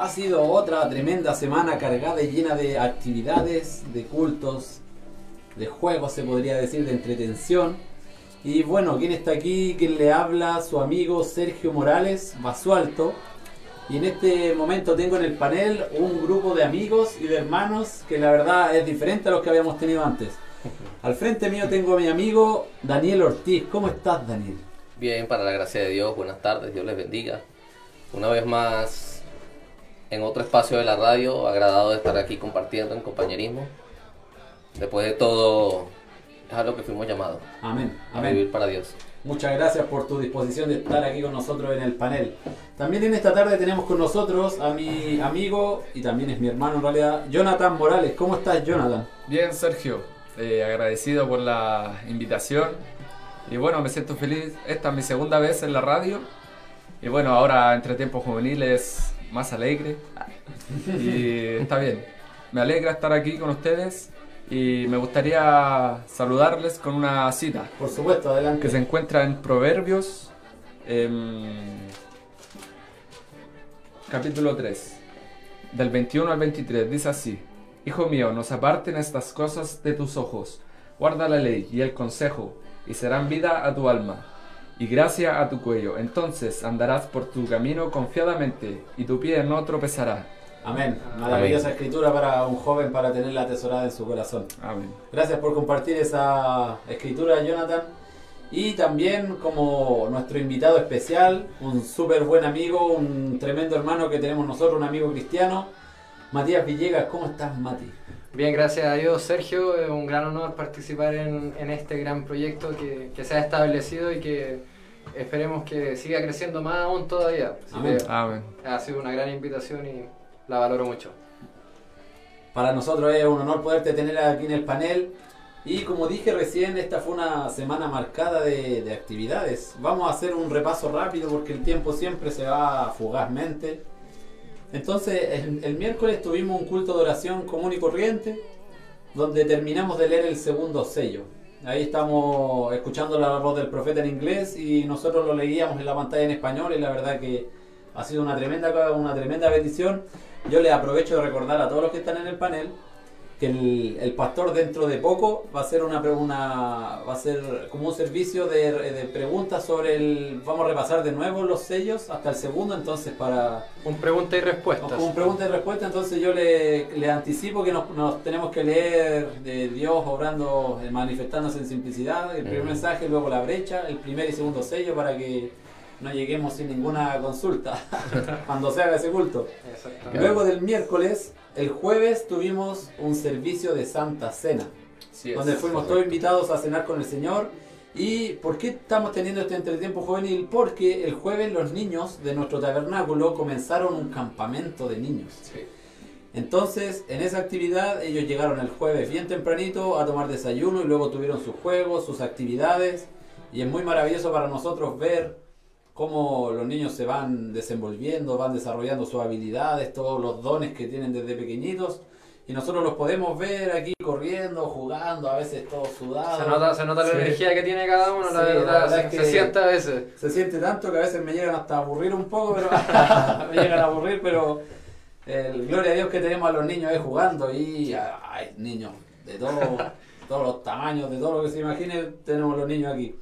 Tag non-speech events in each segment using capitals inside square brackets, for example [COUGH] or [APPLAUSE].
Ha sido otra tremenda semana cargada y llena de actividades, de cultos, de juegos, se podría decir, de entretención. Y bueno, ¿quién está aquí? ¿Quién le habla? Su amigo Sergio Morales, Basualto. Y en este momento tengo en el panel un grupo de amigos y de hermanos que la verdad es diferente a los que habíamos tenido antes. Al frente mío tengo a mi amigo Daniel Ortiz. ¿Cómo estás, Daniel? Bien, para la gracia de Dios, buenas tardes, Dios les bendiga. Una vez más en otro espacio de la radio, agradado de estar aquí compartiendo en compañerismo. Después de todo, es a lo que fuimos llamados. Amén. A Amén. vivir para Dios. Muchas gracias por tu disposición de estar aquí con nosotros en el panel. También en esta tarde tenemos con nosotros a mi amigo y también es mi hermano en realidad, Jonathan Morales. ¿Cómo estás, Jonathan? Bien, Sergio, eh, agradecido por la invitación. Y bueno, me siento feliz. Esta es mi segunda vez en la radio. Y bueno, ahora entre tiempos juveniles más alegre. Y está bien. Me alegra estar aquí con ustedes. Y me gustaría saludarles con una cita Por supuesto, adelante. que se encuentra en Proverbios, em, capítulo 3, del 21 al 23. Dice así: Hijo mío, no se aparten estas cosas de tus ojos. Guarda la ley y el consejo, y serán vida a tu alma y gracia a tu cuello. Entonces andarás por tu camino confiadamente, y tu pie no tropezará. Amén. Maravillosa escritura para un joven para tenerla atesorada en su corazón. Amén. Gracias por compartir esa escritura, Jonathan. Y también como nuestro invitado especial, un súper buen amigo, un tremendo hermano que tenemos nosotros, un amigo cristiano, Matías Villegas. ¿Cómo estás, Mati? Bien, gracias a Dios, Sergio. Es un gran honor participar en, en este gran proyecto que, que se ha establecido y que esperemos que siga creciendo más aún todavía. Amén. que Amén. ha sido una gran invitación y la valoro mucho. Para nosotros es un honor poderte tener aquí en el panel. Y como dije recién, esta fue una semana marcada de, de actividades. Vamos a hacer un repaso rápido porque el tiempo siempre se va fugazmente. Entonces, el, el miércoles tuvimos un culto de oración común y corriente, donde terminamos de leer el segundo sello. Ahí estamos escuchando la voz del profeta en inglés y nosotros lo leíamos en la pantalla en español y la verdad que ha sido una tremenda, una tremenda bendición. Yo les aprovecho de recordar a todos los que están en el panel que el, el pastor dentro de poco va a hacer una, una va a ser como un servicio de, de preguntas sobre el vamos a repasar de nuevo los sellos hasta el segundo entonces para Un pregunta y respuestas. como pregunta y respuesta entonces yo le, le anticipo que nos, nos tenemos que leer de Dios obrando eh, manifestándose en simplicidad el primer mensaje luego la brecha el primer y segundo sello para que no lleguemos sin ninguna consulta [LAUGHS] cuando se haga ese culto. Luego del miércoles, el jueves tuvimos un servicio de Santa Cena, Sí, donde fuimos todos invitados a cenar con el Señor. ¿Y por qué estamos teniendo este entretiempo juvenil? Porque el jueves los niños de nuestro tabernáculo comenzaron un campamento de niños. Sí. Entonces, en esa actividad, ellos llegaron el jueves bien tempranito a tomar desayuno y luego tuvieron sus juegos, sus actividades. Y es muy maravilloso para nosotros ver cómo los niños se van desenvolviendo, van desarrollando sus habilidades, todos los dones que tienen desde pequeñitos. Y nosotros los podemos ver aquí corriendo, jugando, a veces todos sudados. Se nota, se nota la energía que tiene cada uno, la Sí, la verdad. verdad se, es que- se siente a veces. Se siente tanto que a veces me llegan hasta a aburrir un poco, pero [LAUGHS] [LAUGHS] me llegan a aburrir, pero el, gloria a Dios que tenemos a los niños ahí jugando y hay niños de todo, [LAUGHS] todos los tamaños, de todo lo que se imagine, tenemos los niños aquí.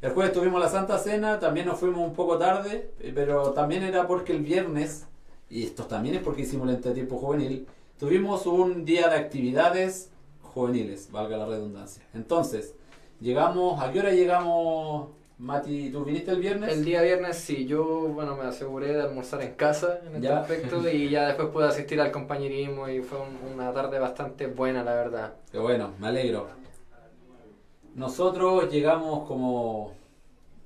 El jueves tuvimos la Santa Cena, también nos fuimos un poco tarde, eh, pero también era porque el viernes, y esto también es porque hicimos el entretiempo juvenil, tuvimos un día de actividades juveniles, valga la redundancia. Entonces, llegamos, ¿a qué hora llegamos, Mati? ¿Tú viniste el viernes? El día viernes sí, yo bueno me aseguré de almorzar en casa en este Ya. aspecto y [LAUGHS] ya después pude asistir al compañerismo y fue un- una tarde bastante buena la verdad. Qué bueno, me alegro. Nosotros llegamos como...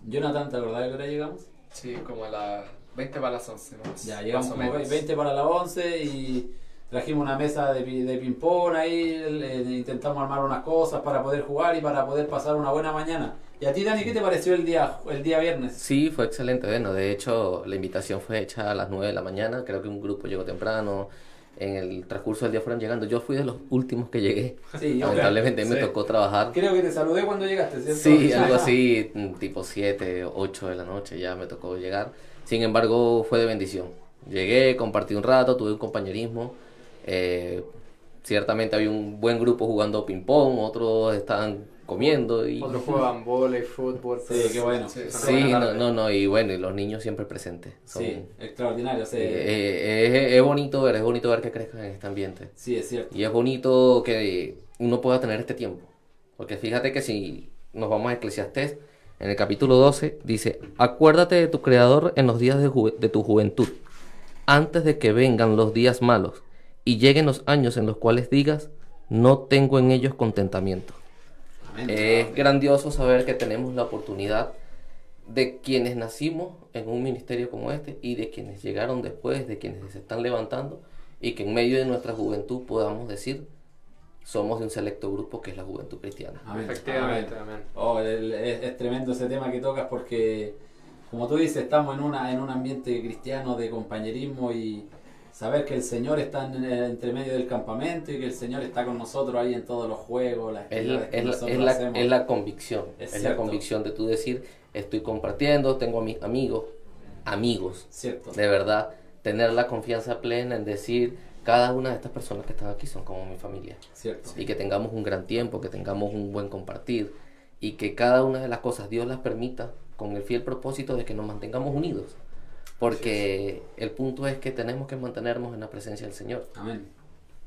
Jonathan, ¿te acordás de qué hora llegamos? Sí, como a las 20 para las 11. más- Ya, llegamos más o como menos. 20 para las 11 y trajimos una mesa de, pi- de ping-pong ahí, le- intentamos armar unas cosas para poder jugar y para poder pasar una buena mañana. ¿Y a ti, Dani, qué te pareció el día, el día viernes? Sí, fue excelente. Bueno, de hecho, la invitación fue hecha a las 9 de la mañana. Creo que un grupo llegó temprano. En el transcurso del día fueron llegando. Yo fui de los últimos que llegué. Sí, yo Lamentablemente me Sí. tocó trabajar. creo que te saludé cuando llegaste, ¿cierto? Sí, algo así, mm, tipo 7, 8 de la noche ya me tocó llegar. Sin embargo, fue de bendición. Llegué, compartí un rato, tuve un compañerismo. eh, ciertamente había un buen grupo jugando ping-pong, otros estaban comiendo y... Otros juegan volei, fútbol. Sí, qué bueno. Sí, no, no, no, y bueno, y los niños siempre presentes. Son- Sí, extraordinario. sí. eh, eh, es, es bonito ver, es bonito ver que crezcan en este ambiente. sí, es cierto. Y es bonito que uno pueda tener este tiempo. Porque fíjate que si nos vamos a Eclesiastés, en el capítulo 12 dice, acuérdate de tu Creador en los días de, ju- de tu juventud, antes de que vengan los días malos y lleguen los años en los cuales digas, no tengo en ellos contentamiento. Amén. Es grandioso saber que tenemos la oportunidad de quienes nacimos en un ministerio como este y de quienes llegaron después, de quienes se están levantando y que en medio de nuestra juventud podamos decir somos de un selecto grupo que es la juventud cristiana. Amén. Efectivamente, Amén. amén. Oh, el- es, es tremendo ese tema que tocas porque, como tú dices, estamos en, una, en un ambiente cristiano de compañerismo y saber que el Señor está en, el- entre medio del campamento y que el Señor está con nosotros ahí en todos los juegos, las Es la, que es la- nosotros es la- hacemos. es la convicción, Es es, la convicción de tú decir estoy compartiendo, tengo a mis amigos, amigos, Cierto. de verdad, tener la confianza plena en decir cada una de estas personas que están aquí son como mi familia. Cierto. y que tengamos un gran tiempo, que tengamos un buen compartir y que cada una de las cosas Dios las permita con el fiel propósito de que nos mantengamos unidos. Porque el punto es que tenemos que mantenernos en la presencia del Señor. Amén.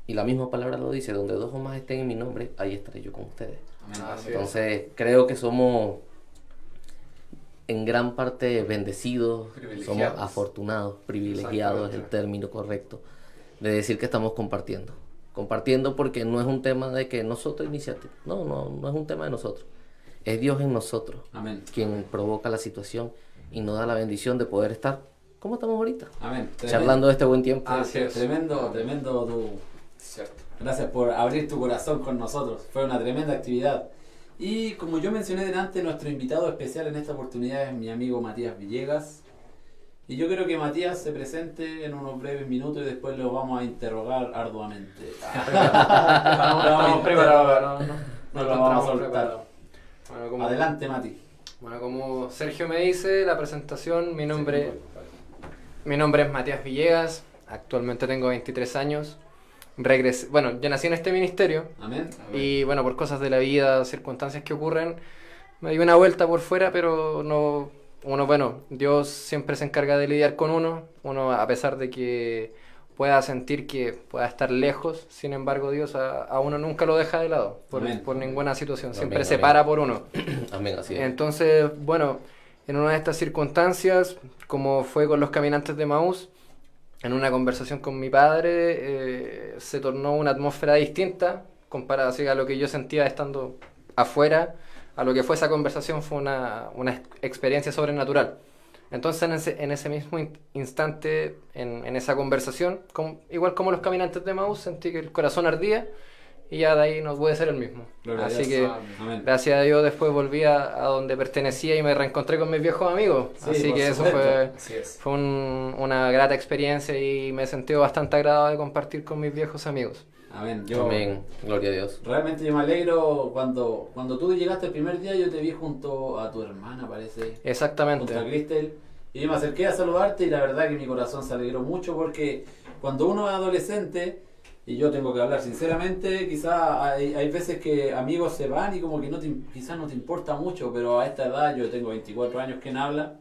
Y la misma palabra lo dice, donde dos o más estén en mi nombre, ahí estaré yo con ustedes. Amén. Entonces creo que somos en gran parte bendecidos, somos afortunados, privilegiados es el término correcto, de decir que estamos compartiendo. Compartiendo porque no es un tema de que nosotros iniciativa, no, no, no es un tema de nosotros, es Dios en nosotros Amén. quien provoca la situación y nos da la bendición de poder estar como estamos ahorita, Amén. Tremendo. charlando de este buen tiempo. Así es. Tremendo, tremendo tu, Cierto. Gracias por abrir tu corazón con nosotros. Fue una tremenda actividad. Y como yo mencioné delante, nuestro invitado especial en esta oportunidad es mi amigo Matías Villegas. Y yo quiero que Matías se presente en unos breves minutos y después lo vamos a interrogar arduamente. [LAUGHS] Estamos, estamos preparados, no, no, No lo vamos a soltar. preparados. Bueno, como, Adelante, Mati. bueno, como Sergio me dice, la presentación, mi nombre, mi nombre es Matías Villegas, actualmente tengo 23 años. Regresé, bueno, yo nací en este ministerio Amén. y bueno, por cosas de la vida, circunstancias que ocurren, me di una vuelta por fuera, pero no, uno, bueno, Dios siempre se encarga de lidiar con uno, uno a pesar de que pueda sentir que pueda estar lejos, sin embargo Dios a, a uno nunca lo deja de lado, por, por ninguna situación, siempre Amén, se amén. para por uno. Amén, así es. Entonces, bueno, en una de estas circunstancias, como fue con los caminantes de Maús, en una conversación con mi padre, eh, se tornó una atmósfera distinta comparada así, a lo que yo sentía estando afuera, a lo que fue esa conversación fue una, una ex- experiencia sobrenatural. Entonces en ese, mismo in- instante, en, esa conversación, igual como los caminantes de Maús, sentí que el corazón ardía y ya de ahí no pude ser el mismo. Gloria Así Dios. que Amén. Gracias a Dios después volví a, a donde pertenecía y me reencontré con mis viejos amigos. Sí, Así que eso fue, es. fue un- una grata experiencia y me sentí bastante agradado de compartir con mis viejos amigos. Amén. Yo, Amén, gloria a Dios. Realmente yo me alegro cuando, cuando tú llegaste el primer día, yo te vi junto a tu hermana, parece. junto a Exactamente. Cristel y yo me acerqué a saludarte y la verdad que mi corazón se alegró mucho porque cuando uno es adolescente, y yo tengo que hablar sinceramente, quizás hay, hay veces que amigos se van y como que no te, quizás no te importa mucho, pero a esta edad yo tengo 24 años que habla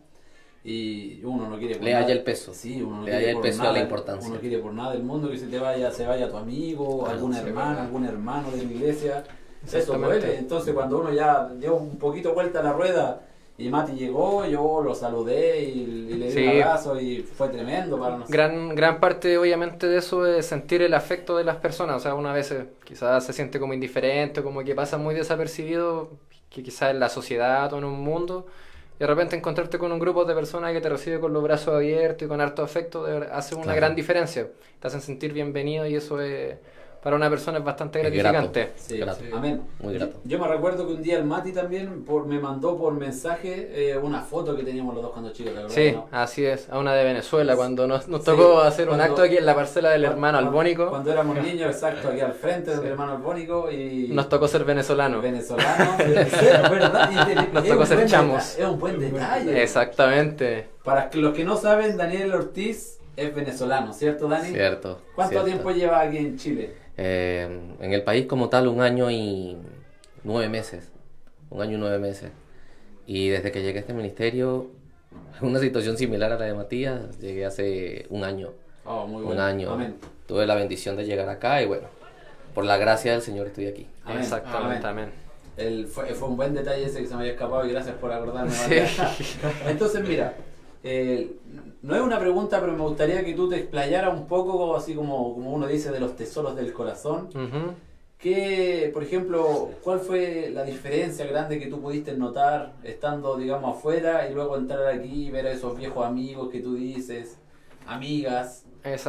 y uno no quiere por Le nada- halla el peso. Sí, uno no Le quiere halla el peso a nada, la importancia. Uno quiere por nada del mundo que se te vaya, se vaya tu amigo, Claro, alguna sí, hermana, verdad. algún hermano de la iglesia. Eso duele. Entonces cuando uno ya dio un poquito vuelta a la rueda y Mati llegó, yo lo saludé y, y le di Sí. un abrazo y fue tremendo para nosotros. Gran, gran parte obviamente de eso es sentir el afecto de las personas. O sea, una vez quizás se siente como indiferente, como que pasa muy desapercibido, que quizás en la sociedad o en un mundo. Y de repente encontrarte con un grupo de personas que te recibe con los brazos abiertos y con harto afecto de hace una Claro. gran diferencia. Te hacen sentir bienvenido y eso es, para una persona es bastante Es grato. gratificante. Sí, Grato. amén. Muy grato. Yo, yo me recuerdo que un día el Mati también por, me mandó por mensaje eh, una foto que teníamos los dos cuando chicos, ¿te acordás, Sí, no? así es, a una de Venezuela, cuando nos, nos Sí, tocó hacer un acto aquí en la parcela del Cuando- hermano cuando- albónico, Cuando éramos [LAUGHS] niños, exacto, aquí al frente del Sí. hermano albónico y... nos tocó ser venezolanos. venezolano, de- [LAUGHS] sí, es verdad, y Nos tocó ser chamos. Es un buen detalle. Exactamente. Para que los que no saben, Daniel Ortiz es venezolano, ¿cierto, Dani? Cierto. ¿Cuánto cierto. tiempo lleva aquí en Chile? Eh, en el país como tal, un año y nueve meses. Un año y nueve meses. Y desde que llegué a este ministerio, [LAUGHS] una situación similar a la de Matías, llegué hace un año. Oh, muy Un bueno. año. Amén. Tuve la bendición de llegar acá y bueno, por la gracia del Señor estoy aquí. Amén. Exactamente, Amén. amén. El- fue, fue un buen detalle ese que se me había escapado y gracias por acordarme. [LAUGHS] Sí. Entonces, mira, eh, no es una pregunta, pero me gustaría que tú te explayaras un poco, así como, como uno dice, de los tesoros del corazón. Ujú. ¿Qué, por ejemplo, cuál fue la diferencia grande que tú pudiste notar estando, digamos, afuera y luego entrar aquí y ver a esos viejos amigos que tú dices, amigas,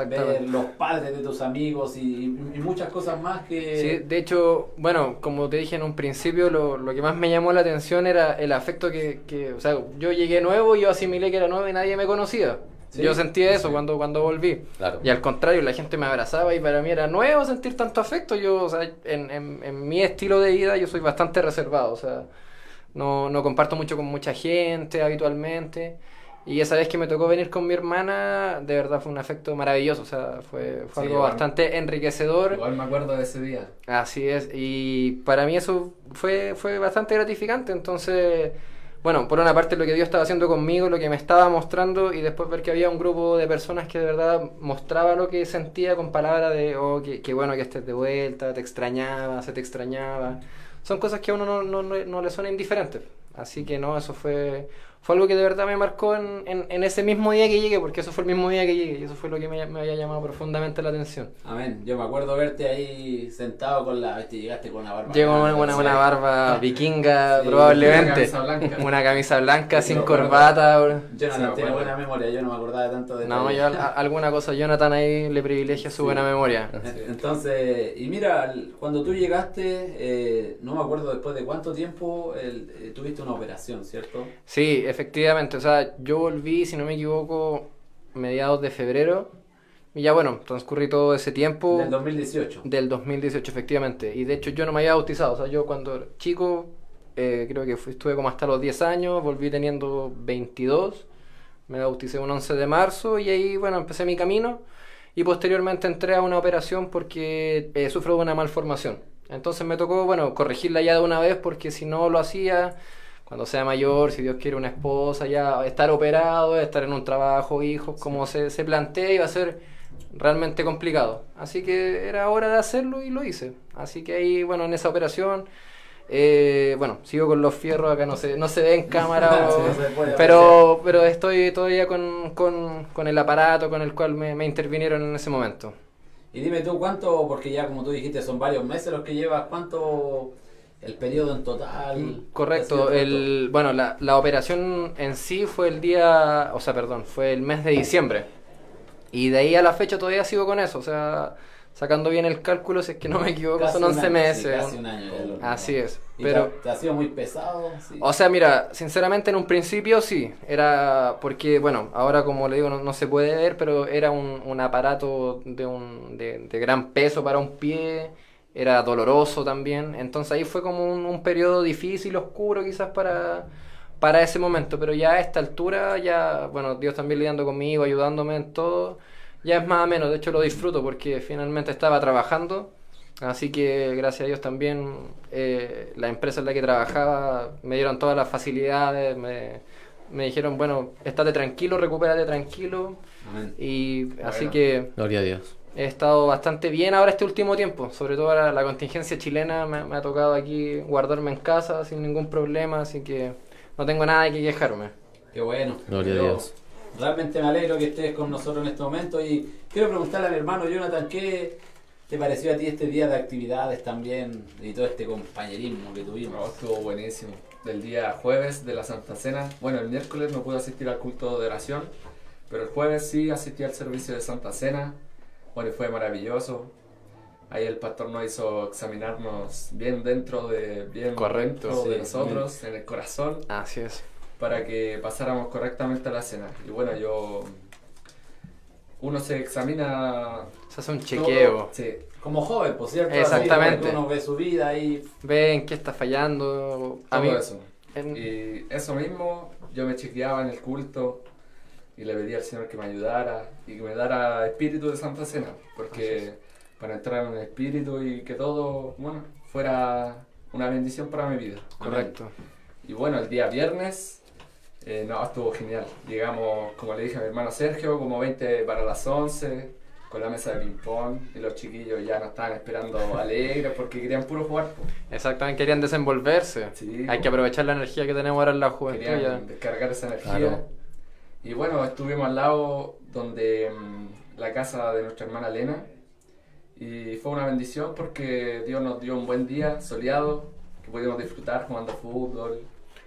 ver los padres de tus amigos y, y muchas cosas más que... Sí, de hecho, bueno, como te dije en un principio, lo, lo que más me llamó la atención era el afecto que, que, o sea, yo llegué nuevo y yo asimilé que era nuevo y nadie me conocía. Sí, yo sentía eso sí. cuando, cuando volví. Claro. Y al contrario, la gente me abrazaba y para mí era nuevo sentir tanto afecto. Yo, o sea, en, en, en mi estilo de vida yo soy bastante reservado, o sea, no, no comparto mucho con mucha gente habitualmente. Y esa vez que me tocó venir con mi hermana, de verdad fue un afecto maravilloso, o sea, fue, fue Sí, algo igual. bastante enriquecedor. Igual me acuerdo de ese día. Así es, y para mí eso fue, fue bastante gratificante, entonces, bueno, por una parte lo que Dios estaba haciendo conmigo, lo que me estaba mostrando, y después ver que había un grupo de personas que de verdad mostraba lo que sentía con palabras de, oh, qué, qué bueno que estés de vuelta, te extrañaba, se te extrañaba, son cosas que a uno no, no, no, no le son indiferentes, así que no, eso fue, fue algo que de verdad me marcó en, en, en ese mismo día que llegué, porque eso fue el mismo día que llegué, y eso fue lo que me, me había llamado profundamente la atención. Amén. Yo me acuerdo verte ahí sentado con la... Viste, llegaste con la barba. Llegó grande, una, una, una barba vikinga, Sí, probablemente. una camisa blanca. Una camisa blanca, Sí, sin corbata. bro. Jonathan Sí, tiene buena memoria, yo no me acordaba tanto de No, yo a- alguna cosa, Jonathan ahí le privilegia su Sí. buena memoria. Entonces, y mira, cuando tú llegaste, eh, no me acuerdo después de cuánto tiempo el- eh, tuviste una operación, ¿cierto? Sí, efectivamente. O sea, yo volví, si no me equivoco, mediados de febrero. Y ya bueno, transcurrí todo ese tiempo. Del 2018. Del 2018, efectivamente. Y de hecho yo no me había bautizado. O sea, yo cuando era chico, eh, creo que fui- estuve como hasta los 10 años, volví teniendo 22. Me bauticé un 11 de marzo y ahí, bueno, empecé mi camino. Y posteriormente entré a una operación porque eh, sufro de una malformación. Entonces me tocó, bueno, corregirla ya de una vez porque si no lo hacía, cuando sea mayor, si Dios quiere una esposa, ya estar operado, estar en un trabajo, hijos, como se, se plantea, iba a ser realmente complicado. Así que era hora de hacerlo y lo hice. Así que ahí, bueno, en esa operación, eh, bueno, sigo con los fierros, acá no se, no se ve en cámara, [LAUGHS] o- Sí, no se puede pero, pero estoy todavía con, con, con el aparato con el cual me, me intervinieron en ese momento. Y dime tú cuánto, porque ya como tú dijiste son varios meses los que llevas, cuánto el periodo en total. Mm, Correcto, el, bueno, la, la operación en sí fue el día, o sea, perdón, fue el mes de diciembre. Y de ahí a la fecha todavía sigo con eso, o sea, sacando bien el cálculo, si es que no me equivoco, Casi son un 11 año, sí, meses. casi un año ya lo- Así es, ¿Y pero... te, te ha sido muy pesado? Sí. O sea, mira, sinceramente en un principio sí, era porque, bueno, ahora como le digo no, no se puede ver, pero era un, un aparato de, un, de, de gran peso para un pie, era doloroso también, entonces ahí fue como un, un periodo difícil, oscuro quizás para, para ese momento, pero ya a esta altura, ya, bueno, Dios también lidiando conmigo, ayudándome en todo, ya es más o menos, de hecho lo disfruto porque finalmente estaba trabajando. Así que gracias a Dios también eh, la empresa en la que trabajaba me dieron todas las facilidades, me, me dijeron, bueno, estate tranquilo, recupérate tranquilo. Amén. Y así que Gloria a Dios. He estado bastante bien ahora este último tiempo, sobre todo ahora la contingencia chilena me, me ha tocado aquí guardarme en casa sin ningún problema, así que no tengo nada de que quejarme. Qué bueno. Gloria a Dios. Realmente me alegro que estés con nosotros en este momento y quiero preguntarle al hermano Jonathan, ¿qué te pareció a ti este día de actividades también y todo este compañerismo que No, tuvimos? estuvo buenísimo. Del día jueves de la Santa Cena. Bueno, el miércoles no pude asistir al culto de oración, pero el jueves sí asistí al servicio de Santa Cena. Bueno, fue maravilloso. Ahí el pastor nos hizo examinarnos bien dentro de, bien Correcto, dentro de sí. nosotros, en el corazón, Así es. para que pasáramos correctamente a la cena. Y bueno, yo... Uno se examina... Se hace un todo- chequeo. sí, Como joven, por cierto, así, Exactamente. porque uno ve su vida y Ve en qué está fallando. A todo mí, eso. en- Y eso mismo, yo me chequeaba en el culto y le pedí al Señor que me ayudara y que me diera espíritu de Santa Cena, porque para entrar en el espíritu y que todo, bueno, fuera una bendición para mi vida. Correcto. Y bueno, el día viernes, eh, no, estuvo genial. Llegamos, como le dije a mi hermano Sergio, como 20 para las 11, con la mesa de ping-pong, y los chiquillos ya nos estaban esperando [LAUGHS] alegres porque querían puro jugar. po. Exactamente, querían desenvolverse. Sí, Hay que aprovechar la energía que tenemos ahora en la juventud. ya. querían descargar esa energía. Claro. Y bueno, estuvimos al lado donde mm, la casa de nuestra hermana Elena. Y fue una bendición porque Dios nos dio un buen día soleado, que pudimos disfrutar jugando fútbol,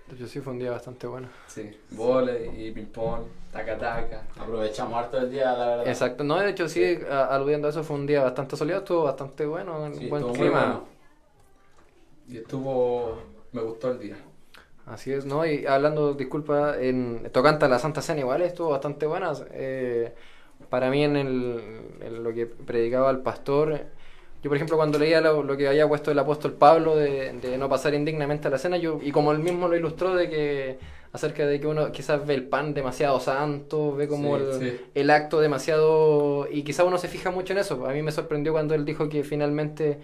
De hecho, sí fue un día bastante bueno. sí, volei y ping-pong, taca-taca. Aprovechamos harto el día, la verdad. Exacto, no, de hecho, sí, a- aludiendo a eso, fue un día bastante soleado, estuvo bastante bueno, en Sí, buen estuvo muy clima. bueno. Y estuvo, me gustó el día. Así es, ¿no? Y hablando, disculpa, en tocante a la Santa Cena igual estuvo bastante buena. Eh, para mí en, el, en lo que predicaba el pastor, yo por ejemplo cuando leía lo, lo que había puesto el apóstol Pablo de, de no pasar indignamente a la cena, yo y como él mismo lo ilustró de que acerca de que uno quizás ve el pan demasiado santo, ve como Sí, el, sí. el acto demasiado... Y quizás uno se fija mucho en eso. A mí me sorprendió cuando él dijo que finalmente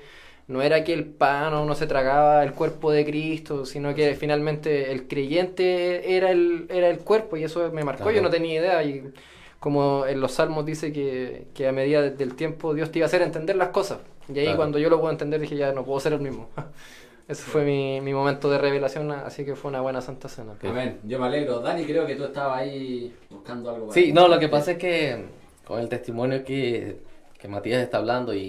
no era que el pan o no se tragaba el cuerpo de Cristo, sino que finalmente el creyente era el, era el cuerpo y eso me marcó. Claro. Yo no tenía idea y como en los salmos dice que, que a medida de- del tiempo Dios te iba a hacer entender las cosas. Y ahí Claro. cuando yo lo puedo entender dije ya no puedo ser el mismo. [LAUGHS] Ese fue mi, mi momento de revelación, así que fue una buena Santa Cena. Amén, yo me alegro. Dani, creo que tú estabas ahí buscando algo. para Sí, no, lo que pasa es que con el testimonio que, que Matías está hablando y,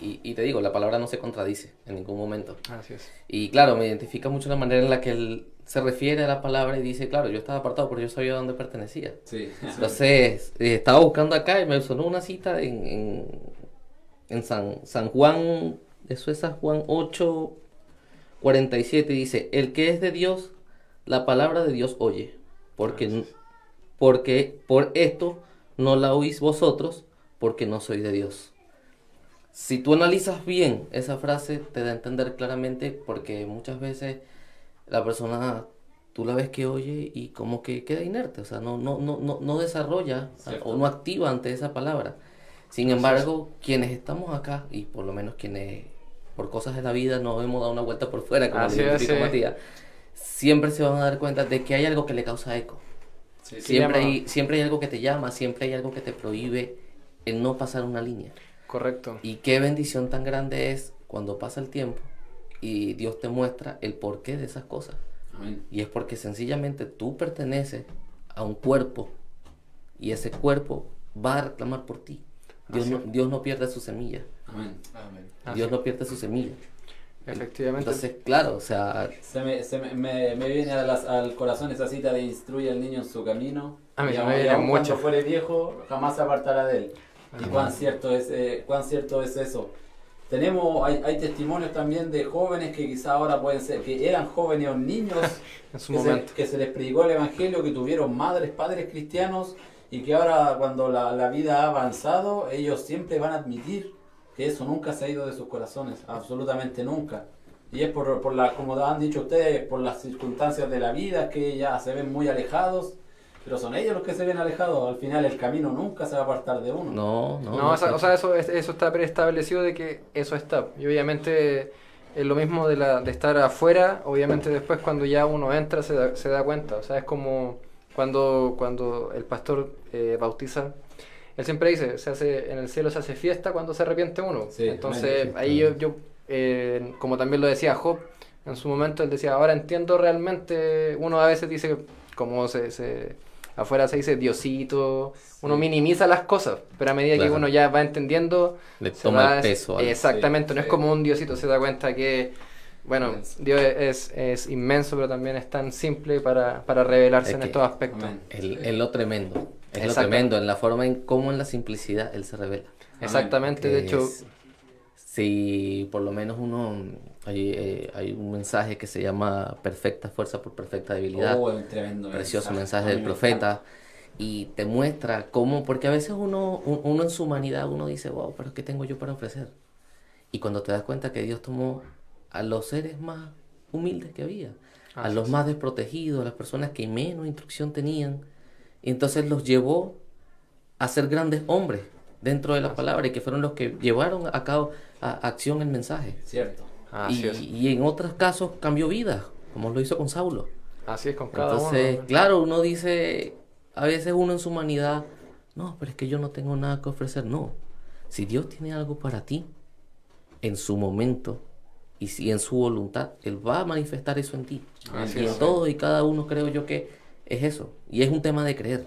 y- y te digo, la palabra no se contradice en ningún momento. Así es. Y claro, me identifica mucho la manera en la que él se refiere a la palabra y dice, claro, yo estaba apartado porque yo sabía dónde pertenecía. Sí. Entonces, eh, estaba buscando acá y me sonó una cita en, en, en San, San Juan, eso es San Juan 8, 47, dice, el que es de Dios, la palabra de Dios oye, porque, porque por esto no la oís vosotros, porque no soy de Dios. Si tú analizas bien esa frase, te da a entender claramente, porque muchas veces la persona tú la ves que oye y como que queda inerte, o sea, no, no, no, no, no desarrolla Cierto. o no activa ante esa palabra. Sin embargo, quienes estamos acá, y por lo menos quienes por cosas de la vida nos hemos dado una vuelta por fuera, como Así le dijo. Matías, siempre se van a dar cuenta de que hay algo que le causa eco. Sí. Siempre hay, siempre hay algo que te llama, siempre hay algo que te prohíbe el no pasar una línea. Correcto. Y qué bendición tan grande es cuando pasa el tiempo y Dios te muestra el porqué de esas cosas. Amén. Y es porque sencillamente tú perteneces a un cuerpo y ese cuerpo va a reclamar por ti. Dios, no. Dios no pierde su semilla. Amén. Amén. Dios no pierde su semilla. Efectivamente. Entonces, claro, o sea, Se me, se me, me, me viene a las- al corazón esa cita de instruye al niño en su camino. A mí y me viene aun mucho. cuando fuere viejo, jamás se apartará de él. Y cuán cierto es, eh, cuán cierto es eso. Tenemos, hay, hay testimonios también de jóvenes que quizá ahora pueden ser, que eran jóvenes o niños, [LAUGHS] en su que se, momento. que se les predicó el evangelio, que tuvieron madres, padres cristianos y que ahora cuando la, la vida ha avanzado, ellos siempre van a admitir que eso nunca se ha ido de sus corazones, absolutamente nunca. Y es por, por la, como han dicho ustedes, por las circunstancias de la vida que ya se ven muy alejados, pero son ellos los que se ven alejados. Al final el camino nunca se va a apartar de uno. no, no. No, o sea, no, o sea, eso, es- eso está preestablecido de que eso está. Y obviamente es lo mismo de, la, de estar afuera, obviamente después cuando ya uno entra se da, se da cuenta. O sea, es como cuando, cuando el pastor eh, bautiza, él siempre dice, se hace, en el cielo se hace fiesta cuando se arrepiente uno. Sí, Entonces ahí yo, yo eh, como también lo decía Job, en su momento él decía, ahora entiendo realmente, uno a veces dice, como se, se afuera se dice Diosito, uno minimiza las cosas, pero a medida que uno ya va entendiendo, Le se toma va- el peso. Exactamente, Sí, no es como un Diosito, se da cuenta que, bueno, Inmenso. Dios es, es inmenso, pero también es tan simple para, para revelarse Es en estos aspectos. El- es lo tremendo. Es lo tremendo en la forma en cómo en la simplicidad Él se revela. Exactamente, de hecho, si por lo menos uno hay, eh, hay un mensaje que se llama perfecta fuerza por perfecta debilidad. Oh, tremendo precioso mensaje. del profeta. y te muestra cómo porque a veces uno un- uno en su humanidad uno dice wow pero qué tengo yo para ofrecer y cuando te das cuenta que Dios tomó a los seres más humildes que había a los más desprotegidos a las personas que menos instrucción tenían y entonces los llevó a ser grandes hombres dentro de la palabra y que fueron los que llevaron a cabo a acción el mensaje. Cierto. Así y, es. y en otros casos cambió vida, como lo hizo con Saulo. Así es con cada Entonces, uno. claro, uno dice, a veces uno en su humanidad, no, pero es que yo no tengo nada que ofrecer. No, si Dios tiene algo para ti, en su momento y si en su voluntad, Él va a manifestar eso en ti. Así y es. en todo y cada uno creo yo que es eso. Y es un tema de creer.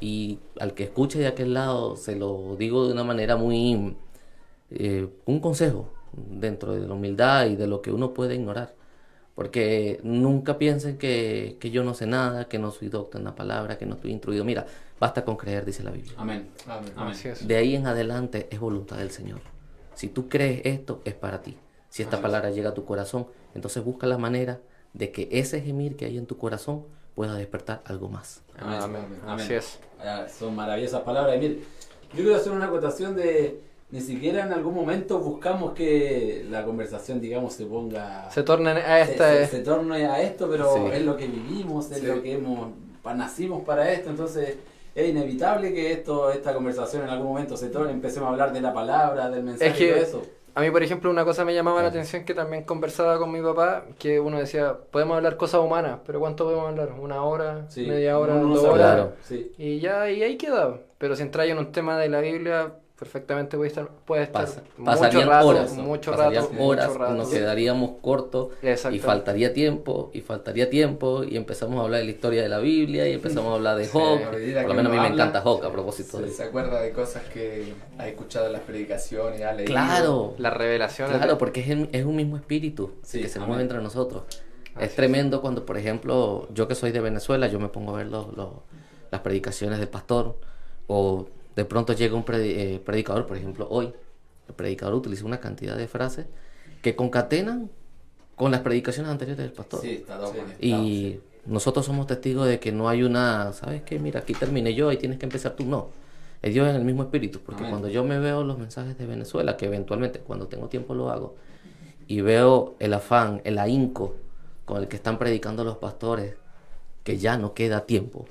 Y al que escuche de aquel lado, se lo digo de una manera muy... eh, un consejo dentro de la humildad y de lo que uno puede ignorar. Porque nunca piensen que, que yo no sé nada, que no soy doctor en la palabra, que no estoy instruido. Mira, basta con creer, dice la Biblia. Amén. Amén. De ahí en adelante es voluntad del Señor. Si tú crees esto, es para ti. Si esta palabra llega a tu corazón, entonces busca la manera de que ese gemir que hay en tu corazón pueda despertar algo más. Amén. Amén. Amén. Así es. Ah, son maravillosas palabras. Y mire, yo quiero hacer una acotación de ni siquiera en algún momento buscamos que la conversación, digamos, se ponga Se tornen a se, esta. se- se torne a esto, pero Sí. es lo que vivimos, es Sí. lo que hemos nacimos para esto, entonces es inevitable que esto esta conversación en algún momento se torne, empecemos a hablar de la palabra, del mensaje Es que- y todo eso. A mí, por ejemplo, una cosa me llamaba la atención que también conversaba con mi papá, que uno decía, podemos hablar cosas humanas, pero ¿cuánto podemos hablar? ¿Una hora? Sí, ¿Media hora? uno no ¿Dos horas? Sí. Y ya, y ahí queda. Pero si entras en un tema de la Biblia, perfectamente puede estar, puede estar Pasa- mucho pasarían rato, horas, mucho pasarían rato, horas, mucho rato. nos quedaríamos cortos y Exacto. faltaría tiempo, y faltaría tiempo, y empezamos a hablar de la historia de la Biblia, y empezamos a hablar de Sí, Job. medida Por lo menos a mí me encanta Job a propósito de Se, se acuerda de cosas que ha escuchado en las predicaciones, ha leído. Claro, Las revelaciones. Claro, porque es, el- es un mismo espíritu Sí, que se mueve entre nosotros. Así es tremendo cuando, por ejemplo, yo que soy de Venezuela, yo me pongo a ver los- los- las predicaciones del pastor, o de pronto llega un predi- eh, predicador, por ejemplo, hoy, el predicador utiliza una cantidad de frases que concatenan con las predicaciones anteriores del pastor. Sí, está todo Sí. Y sí. nosotros somos testigos de que no hay una, ¿sabes qué? Mira, aquí terminé yo y tienes que empezar tú. No. Es Dios en el mismo espíritu. Porque Amén. cuando yo me veo los mensajes de Venezuela, que eventualmente cuando tengo tiempo lo hago, y veo el afán, el ahínco con el que están predicando los pastores, que ya no queda tiempo.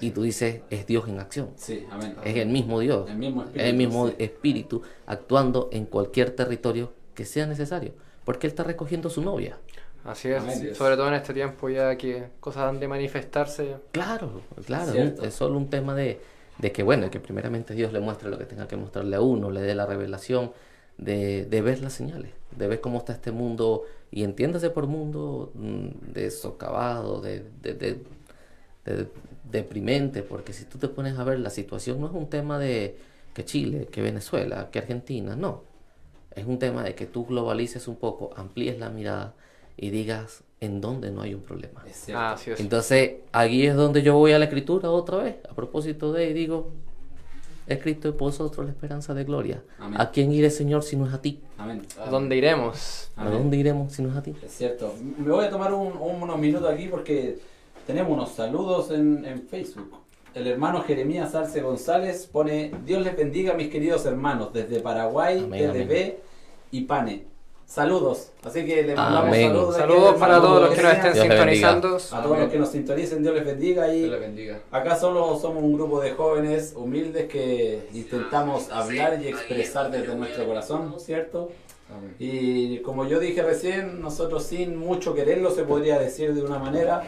Y tú dices, es Dios en acción. Sí, amén. Es el mismo Dios. El mismo es el mismo espíritu, sí. espíritu actuando en cualquier territorio que sea necesario. Porque Él está recogiendo su novia. Así es, Amén. sobre todo en este tiempo ya que cosas han de manifestarse. Claro, claro, es, Cierto. es solo un tema de, de que, bueno, que primeramente Dios le muestre lo que tenga que mostrarle a uno, le dé la revelación, de, de ver las señales, de ver cómo está este mundo, y entiéndase por mundo mm, de socavado, de, de, de- de- deprimente, porque si tú te pones a ver la situación no es un tema de que Chile, que Venezuela, que Argentina, no. Es un tema de que tú globalices un poco, amplíes la mirada y digas en dónde no hay un problema. Es. Ah. Entonces, aquí es donde yo voy a la escritura otra vez, a propósito de, y digo, es Cristo en vosotros la esperanza de gloria. Amén. ¿A quién iré, Señor, si no es a ti? Amén. ¿Dónde iremos? ¿A dónde iremos si no es a ti? Es cierto. Me voy a tomar un- un- unos minutos aquí porque tenemos unos saludos en, en Facebook. El hermano Jeremías Arce González pone, Dios les bendiga mis queridos hermanos desde Paraguay, Amén, TDB y PANE. Saludos. Así que le mandamos Amén. saludos. Saludos al para todos los que nos estén. Dios les sintonizando. A todos los que nos sintonicen, Dios les bendiga. Dios Y le bendiga. acá solo somos un grupo de jóvenes humildes que intentamos hablar y expresar desde nuestro corazón, ¿cierto? Amén. Y como yo dije recién, nosotros sin mucho quererlo, se podría decir de una manera,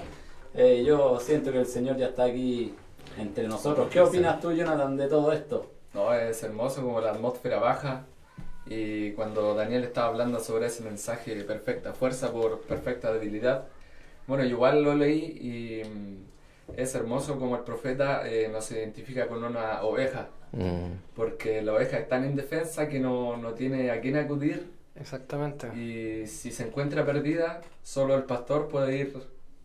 eh, yo siento que el Señor ya está aquí entre nosotros. ¿Qué opinas tú, Jonathan, de todo esto? No, es hermoso como la atmósfera baja. Y cuando Daniel estaba hablando sobre ese mensaje de perfecta fuerza por perfecta debilidad, bueno, yo igual lo leí y mm, es hermoso como el profeta eh, nos identifica con una oveja, Mm, porque la oveja es tan indefensa que no, no tiene a quién acudir Exactamente. y si se encuentra perdida, solo el pastor puede ir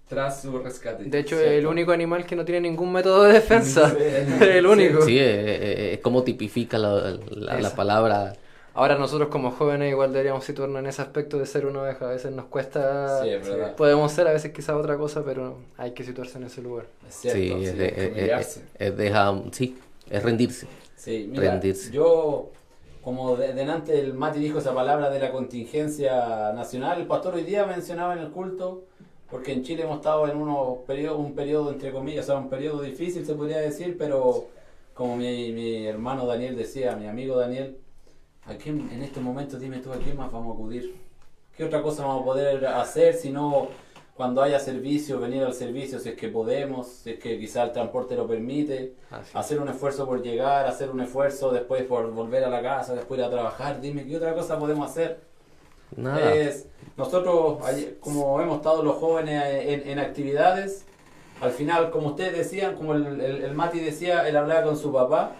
tras su rescate. De hecho, es Cierto. el único animal que no tiene ningún método de defensa. Sí. [LAUGHS] el único. Sí, eh, eh, es como tipifica la, la- la palabra. Ahora nosotros como jóvenes igual deberíamos situarnos en ese aspecto de ser una oveja. A veces nos cuesta... Sí, es verdad. Podemos ser a veces quizá otra cosa, pero hay que situarse en ese lugar. Es cierto. sí, sí. es, de- es es- es- es deja- sí, es rendirse. Sí, mira, rendirse. yo, como de, delante el Mati dijo esa palabra de la contingencia nacional, el pastor hoy día mencionaba en el culto porque en Chile hemos estado en unos periodos, un periodo entre comillas, o sea, un periodo difícil se podría decir, pero como mi, mi hermano Daniel decía, mi amigo Daniel, ¿a quién, en este momento dime tú a quién más vamos a acudir? ¿Qué otra cosa vamos a poder hacer si no cuando haya servicio, venir al servicio si es que podemos, si es que quizá el transporte lo permite, Así. hacer un esfuerzo por llegar, hacer un esfuerzo después por volver a la casa, después ir a trabajar, dime qué otra cosa podemos hacer. Nada. Es, nosotros, como hemos estado los jóvenes en, en actividades, al final, como ustedes decían, como el, el, el Mati decía, él hablaba con su papá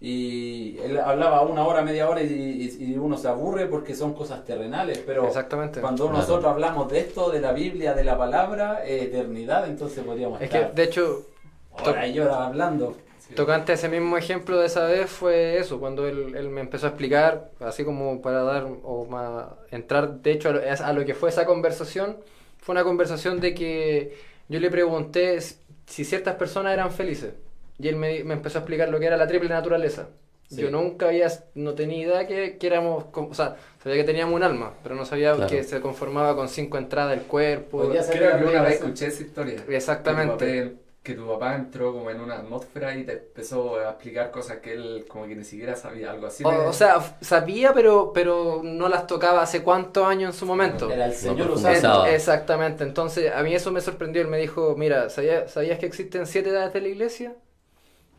y él hablaba una hora, media hora y, y- y uno se aburre porque son cosas terrenales, pero Exactamente. cuando Claro. nosotros hablamos de esto, de la Biblia, de la palabra, eh, eternidad, entonces podríamos Es que, estar de hecho, hora y hora hablando. Tocante ese mismo ejemplo de esa vez fue eso, cuando él, él me empezó a explicar, así como para dar o más, entrar de hecho a lo, a lo que fue esa conversación, fue una conversación de que yo le pregunté si ciertas personas eran felices y él me, me empezó a explicar lo que era la triple naturaleza. Sí. Yo nunca había, no tenía idea que, que éramos, o sea, sabía que teníamos un alma, pero no sabía Claro. que se conformaba con cinco entradas del cuerpo. Creo que una vez escuché esa historia. Exactamente. Que tu, papá, entró como en una atmósfera y te empezó a explicar cosas que él como que ni siquiera sabía, algo así. O, de- o sea, sabía, pero, pero no las tocaba hace cuántos años en su momento. Era el Señor No. Es- exactamente, entonces a mí eso me sorprendió. Él me dijo, mira, ¿sabías, ¿sabías que existen siete edades de la iglesia?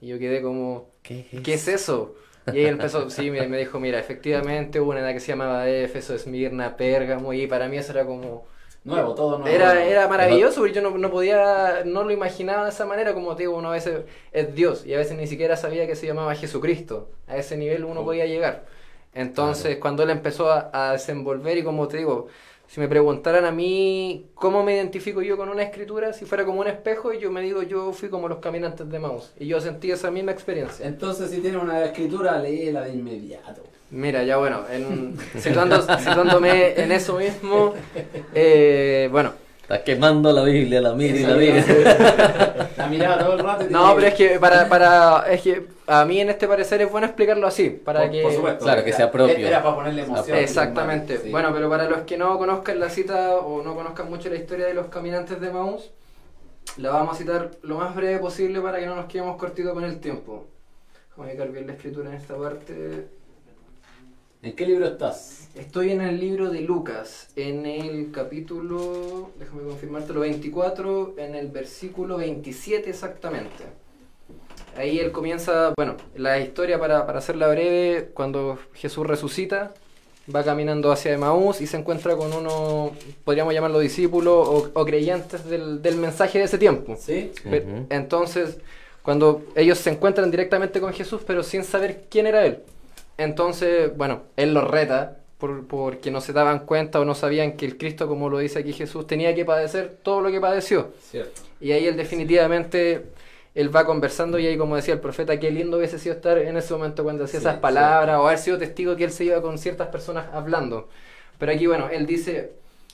Y yo quedé como, ¿Qué es ¿qué es eso? Y ahí empezó, [LAUGHS] sí, me, me dijo, mira, efectivamente hubo una edad que se llamaba Éfeso, Esmirna, Pérgamo, y para mí eso era como... Nuevo, todo nuevo. Era, era maravilloso, porque yo no, no podía, no lo imaginaba de esa manera, como te digo, uno a veces es Dios, y a veces ni siquiera sabía que se llamaba Jesucristo. A ese nivel uno Oh. podía llegar. Entonces, cuando él empezó a, a desenvolver, y como te digo, si me preguntaran a mí cómo me identifico yo con una escritura, si fuera como un espejo, yo me digo, yo fui como los caminantes de Maus, y yo sentí esa misma experiencia. Entonces, si tiene una escritura, léela de inmediato. Mira, ya bueno, en, situando- [LAUGHS] situándome en eso mismo, eh, bueno, Está quemando la Biblia, la mira y la mira. [LAUGHS] La mirada todo el rato. y No, pero es que para, para es que a mí en este parecer es bueno explicarlo así, para por, que por supuesto. Claro, que sea propio. Era para ponerle emoción. Exactamente. Sí. Bueno, pero para los que no conozcan la cita o no conozcan mucho la historia de los caminantes de Maús, la vamos a citar lo más breve posible para que no nos quedemos cortitos con el tiempo. Vamos a ubicar bien la escritura en esta parte. ¿En qué libro estás? Estoy en el libro de Lucas, en el capítulo, déjame confirmártelo, 24, en el versículo 27 exactamente. Ahí él comienza, bueno, la historia para, para hacerla breve, cuando Jesús resucita, va caminando hacia Emaús y se encuentra con uno, podríamos llamarlo discípulo o, o creyentes del, del mensaje de ese tiempo. ¿Sí? Entonces, cuando ellos se encuentran directamente con Jesús, pero sin saber quién era él. Entonces, bueno, él los reta por, porque no se daban cuenta o no sabían que el Cristo, como lo dice aquí Jesús, tenía que padecer todo lo que padeció. Cierto. Y ahí él definitivamente, él va conversando y ahí como decía el profeta, qué lindo hubiese sido estar en ese momento cuando Sí, esas palabras o haber sido testigo que él se iba con ciertas personas hablando. Pero aquí, bueno, él dice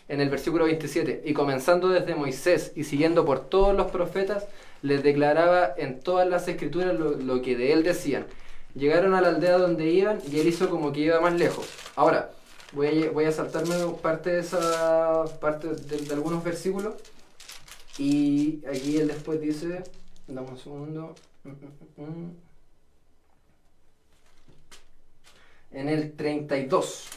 en el versículo 27, y comenzando desde Moisés y siguiendo por todos los profetas, les declaraba en todas las escrituras lo, lo que de él decían. Llegaron a la aldea donde iban y él hizo como que iba más lejos. Ahora, voy a, saltarme parte de esa parte de, algunos versículos. Y aquí él después dice, dame un segundo. En el 32.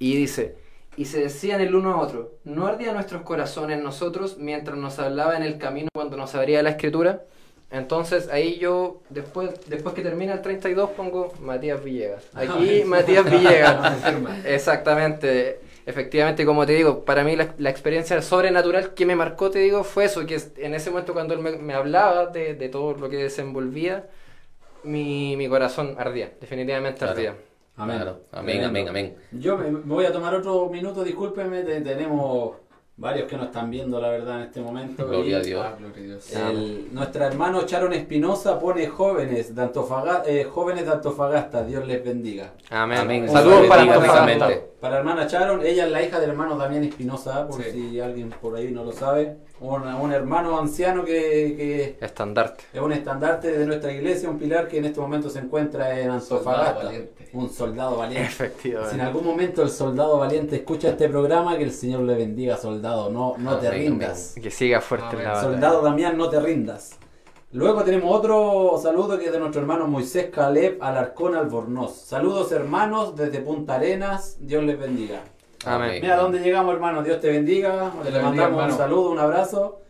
Y dice, y se decían el uno a otro, ¿no ardía nuestros corazones nosotros mientras nos hablaba en el camino cuando nos abría la escritura? Entonces ahí yo, después, después que termina el 32, pongo Matías Villegas. Aquí [LAUGHS] Matías Villegas. [LAUGHS] Exactamente. Efectivamente, como te digo, para mí la, la experiencia sobrenatural que me marcó, te digo, fue eso, que en ese momento cuando él me, me hablaba de, de todo lo que desenvolvía, mi, mi corazón ardía, definitivamente Claro. ardía. Amén. Claro. Amén, amén, amén. Yo me, me voy a tomar otro minuto, discúlpeme, te- tenemos varios que nos están viendo, la verdad, en este momento. Gloria y a Dios. Ah, gloria a Dios. el- nuestra hermano Charon Espinosa pone jóvenes de, Antofaga- eh, jóvenes de Antofagasta, Dios les bendiga. Amén. Amén. Saludos para Antofagasta. Para la hermana Sharon, ella es la hija del hermano Damián Espinosa, por Sí. si alguien por ahí no lo sabe. Un, un hermano anciano que, que Estandarte. es un estandarte de nuestra iglesia, un pilar que en este momento se encuentra en Soldado Antofagasta. valiente. Un soldado valiente. Efectivamente. Si en algún momento el soldado valiente escucha este programa, que el Señor le bendiga, soldado. No, no te Amén, rindas. Que siga fuerte en la Amén. batalla. Soldado Damián, no te rindas. Luego tenemos otro saludo que es de nuestro hermano Moisés Caleb Alarcón Albornoz. Saludos hermanos desde Punta Arenas, Dios les bendiga. Amén. Mira dónde llegamos hermano, Dios te bendiga. Le te bendiga, mandamos un saludo, un abrazo.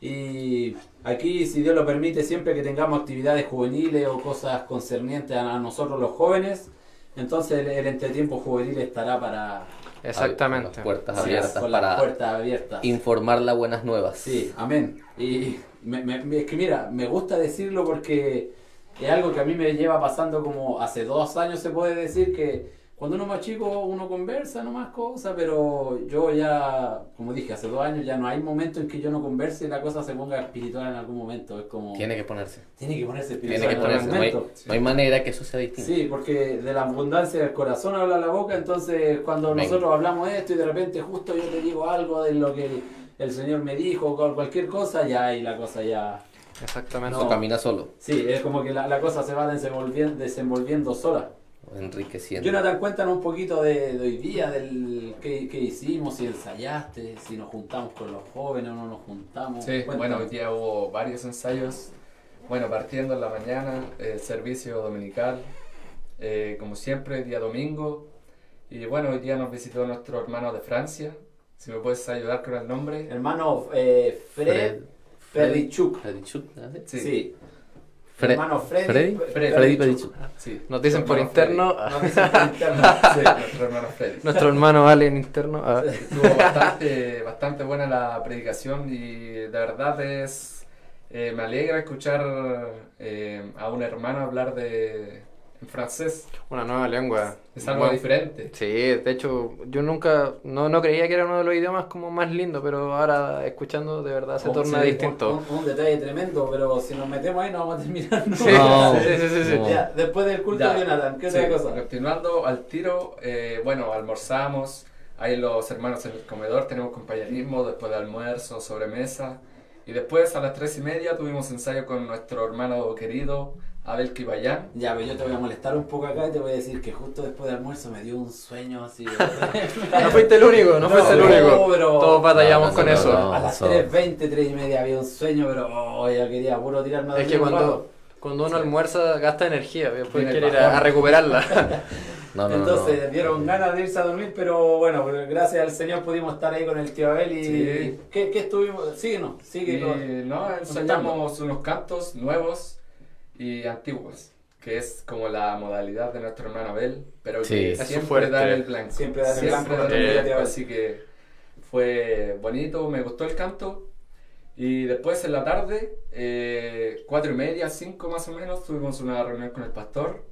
Y aquí, si Dios lo permite, siempre que tengamos actividades juveniles o cosas concernientes a nosotros los jóvenes, entonces el, el entretiempo juvenil estará para... Exactamente. Con las puertas sí, abiertas con las para puertas abiertas. informar las buenas nuevas. Sí, amén. Y me- me- me- es que mira, me gusta decirlo porque es algo que a mí me lleva pasando como hace dos años se puede decir que cuando uno es más chico uno conversa no más cosas, pero yo ya, como dije, hace dos años ya no hay momento en que yo no converse y la cosa se ponga espiritual en algún momento. Es como... Tiene que ponerse. tiene que ponerse Tiene espiritual que en algún ponerse. No hay, momento. no hay manera que eso sea distinto. Sí, porque de la abundancia del corazón habla la boca, entonces cuando Venga. nosotros hablamos de esto y de repente justo yo te digo algo de lo que el, Señor me dijo o cualquier cosa, ya ahí la cosa ya... Exactamente. Eso camina solo, Sí, es como que la, la cosa se va desenvolviendo, desenvolviendo sola. Enriqueciendo. Jonathan, cuéntanos un poquito de, de hoy día, del qué, qué hicimos, si ensayaste, si nos juntamos con los jóvenes o no nos juntamos. Sí, Cuéntanos. bueno, hoy día hubo varios ensayos. Bueno, partiendo en la mañana, el servicio dominical, eh, como siempre, día domingo. Y bueno, hoy día nos visitó nuestro hermano de Francia. Si me puedes ayudar con el nombre. Hermano eh, Fred, Ferrichuk. Freddy ¿ah, Sí. Sí. Fre- Hermano Freddy, Freddy, Freddy sí. Nos dicen por interno, Nos dicen por interno. Sí, nuestro hermano Freddy. nuestro hermano Ale en interno. ah, Estuvo bastante, bastante buena la predicación y de verdad es eh, me alegra escuchar eh, a un hermano hablar de en francés. una nueva lengua. Es algo Bueno, diferente. Sí, de hecho, yo nunca, no, no creía que era uno de los idiomas como más lindos, pero ahora escuchando de verdad se Oh, torna sí, distinto. Un, un detalle tremendo, pero si nos metemos ahí no vamos a terminar. ¿no? Sí, No. sí, sí, sí, sí. No. Ya, después del culto Ya. de Jonathan, ¿qué Sí, otra cosa? Continuando al tiro, eh, bueno, almorzamos, ahí los hermanos en el comedor, tenemos compañerismo después de almuerzo, sobremesa. Y después a las tres y media tuvimos ensayo con nuestro hermano querido Abel Kibayán. Ya, pero yo te voy a molestar un poco acá y te voy a decir que justo después del almuerzo me dio un sueño así. [LAUGHS] No fuiste el único, no, No, fuiste el único. pero- Todos batallamos No, no, con no, eso. no. a las so- 3.20, 3 y media había un sueño, pero oh, ya quería puro tirarme a Es que cuando, uno Sí. almuerza gasta energía, después quiere ir a, recuperarla. [LAUGHS] No, no, no, Entonces no. dieron ganas de irse a dormir, pero bueno, pues, gracias al Señor pudimos estar ahí con el tío Abel y... Sí. ¿Qué, qué estuvimos? Síguenos, sigue. Y con- no, ensayamos unos cantos nuevos y antiguos, que es como la modalidad de nuestro hermano Abel, pero Sí. que siempre fuerte. da el blanco. Siempre da el Siempre blanco, Abel. así que fue bonito, me gustó el canto. Y después en la tarde, eh, cuatro y media, cinco más o menos, tuvimos una reunión con el pastor.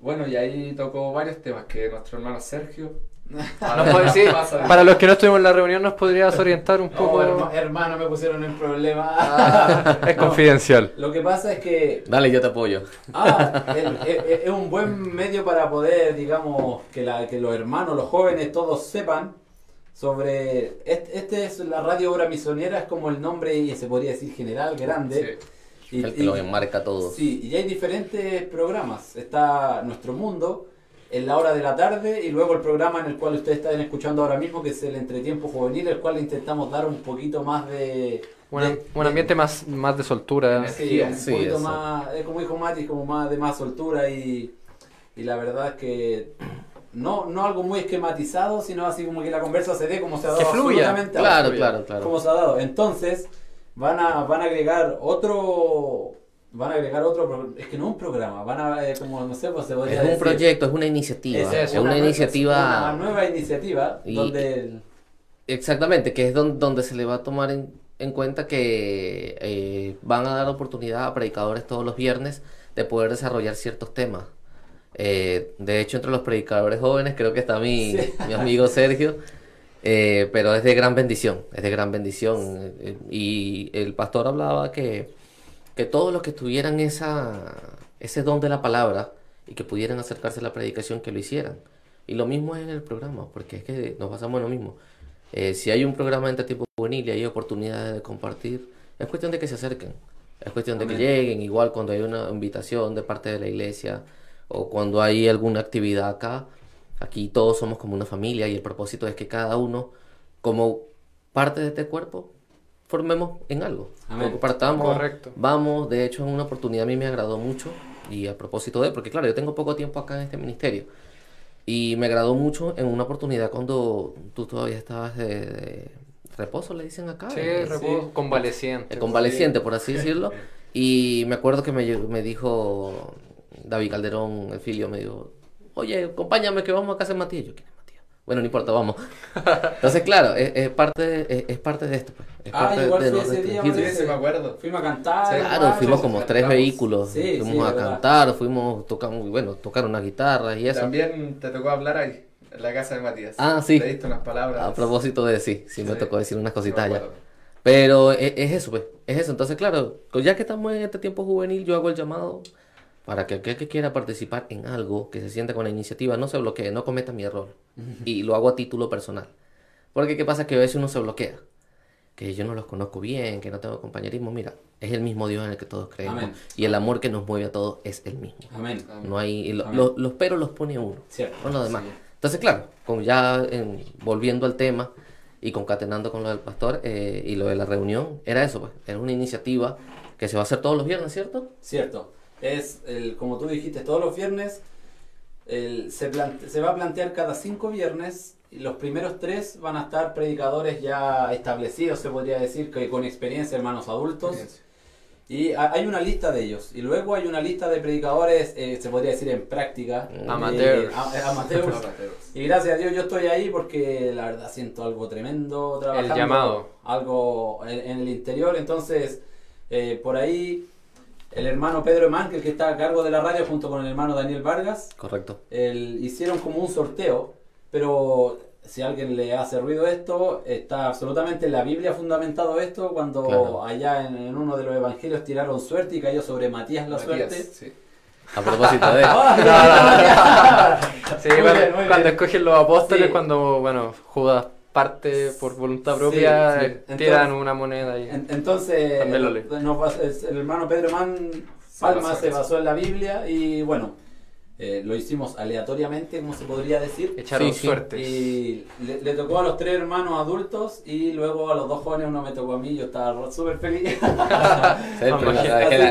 Bueno, y ahí tocó varios temas que nuestro hermano Sergio. [LAUGHS] Para los que no estuvimos en la reunión, ¿nos podrías orientar un No, poco? herma- hermano, me pusieron en problema. Ah, es No. confidencial. Lo que pasa es que Dale, yo te apoyo. Ah, es un buen medio para poder, digamos, que, la, que los hermanos, los jóvenes, todos sepan sobre... Este, este es la radio obra misionera, es como el nombre, y se podría decir general, grande. Sí. Y- El que y- lo enmarca todo. Sí, y hay diferentes programas. Está Nuestro Mundo en la hora de la tarde y luego el programa en el cual ustedes están escuchando ahora mismo, que es el Entretiempo Juvenil, el cual intentamos dar un poquito más de... Un, de- un de- ambiente más, más de soltura. Sí, un Sí, poquito eso. más, es como dijo Mati, como más de más soltura y, y la verdad es que no, no algo muy esquematizado, sino así como que la conversa se dé como se ha dado Que fluya. absolutamente Claro, claro, claro. como se ha dado. Entonces, van a, van a agregar otro, van a agregar otro, es que no un programa, van a, eh, como no sé, pues se podría Es un proyecto, es una iniciativa. es, Es, una iniciativa. una nueva iniciativa Y- donde el- Exactamente, que es don- donde se le va a tomar en, en cuenta que eh, van a dar oportunidad a predicadores todos los viernes de poder desarrollar ciertos temas. Eh, de hecho, entre los predicadores jóvenes creo que está mi, Sí. mi amigo Sergio, eh, pero es de gran bendición, es de gran bendición. y el pastor hablaba que, que todos los que tuvieran esa, ese don de la palabra y que pudieran acercarse a la predicación, que lo hicieran. Y lo mismo es en el programa, porque es que nos pasamos en lo mismo. Eh, si hay un programa entre tiempo juvenil y hay oportunidades de compartir, es cuestión de que se acerquen. Es cuestión de que lleguen, igual cuando hay una invitación de parte de la iglesia o cuando hay alguna actividad acá. Aquí todos somos como una familia y el propósito es que cada uno, como parte de este cuerpo, formemos en algo. Amén. Compartamos, Correcto. vamos. De hecho, en una oportunidad a mí me agradó mucho y a propósito de, porque claro, yo tengo poco tiempo acá en este ministerio. Y me agradó mucho en una oportunidad cuando tú todavía estabas de, de reposo, le dicen acá. Sí, eh, reposo, convaleciente. el convaleciente, por así decirlo. Y me acuerdo que me, me dijo David Calderón, el filio, me dijo, oye, acompáñame que vamos a casa de Matías. Yo, ¿quién es? Bueno, no importa, vamos. Entonces, claro, es, es parte, es, es parte de esto. Pues. Es Ah, parte igual de fui ese día. Sí, sí, me acuerdo. Fuimos a cantar. Sí. Claro, fuimos como tres cantamos. vehículos, Sí, sí, fuimos a verdad. cantar, fuimos, tocamos, bueno, tocar una guitarra y eso. También te tocó hablar ahí, en la casa de Matías. Ah, sí. Te diste unas palabras. A propósito de sí, sí, me tocó decir unas cositas allá. Pero es, es eso, pues, es eso. Entonces, claro, ya que estamos en este tiempo juvenil, yo hago el llamado para que aquel que quiera participar en algo, que se sienta con la iniciativa, no se bloquee, no cometa mi error. Y lo hago a título personal. Porque qué pasa que a veces uno se bloquea. Que yo no los conozco bien, que no tengo compañerismo. Mira, es el mismo Dios en el que todos creemos. Amén. Y el amor que nos mueve a todos es el mismo. Amén. No hay, lo- Amén. lo- los peros los pone uno. Cierto. Con lo demás. Sí. Entonces, claro, como ya en- volviendo al tema y concatenando con lo del pastor eh, y lo de la reunión, era eso, pues. Era una iniciativa que se va a hacer todos los viernes, ¿cierto? Cierto. Es, el, como tú dijiste, todos los viernes el- se, plante- se va a plantear cada cinco viernes y los primeros tres van a estar predicadores ya establecidos, se podría decir, que con experiencia, hermanos adultos. Y ha- hay una lista de ellos. Y luego hay una lista de predicadores, eh, se podría decir en práctica. Amateurs. eh, a- eh, [LAUGHS] amateurs. Y gracias a Dios yo estoy ahí porque la verdad siento algo tremendo trabajando. llamado. Algo en, en el interior. Entonces, eh, por ahí el hermano Pedro Emankel, que está a cargo de la radio, junto con el hermano Daniel Vargas, Correcto. el- hicieron como un sorteo. Pero si a alguien le hace ruido esto, está absolutamente en la Biblia fundamentado esto. Cuando Claro. allá en, en uno de los evangelios tiraron suerte y cayó sobre Matías la Matías, suerte. sí. A propósito de... [LAUGHS] ¡Ah! Sí, Muy cuando, bien, escogen los apóstoles, Sí. cuando, bueno, Judas parte por voluntad propia, sí. eh, tiran Entonces- una moneda ahí. En- Entonces, También lo nos el hermano Pedro Man Palma se basó en la Biblia y bueno, eh, lo hicimos aleatoriamente, como se podría decir. Echaron Sí, suertes. Y le, le tocó a los tres hermanos adultos y luego a los dos jóvenes uno me tocó a mí, yo estaba súper feliz. [LAUGHS] La,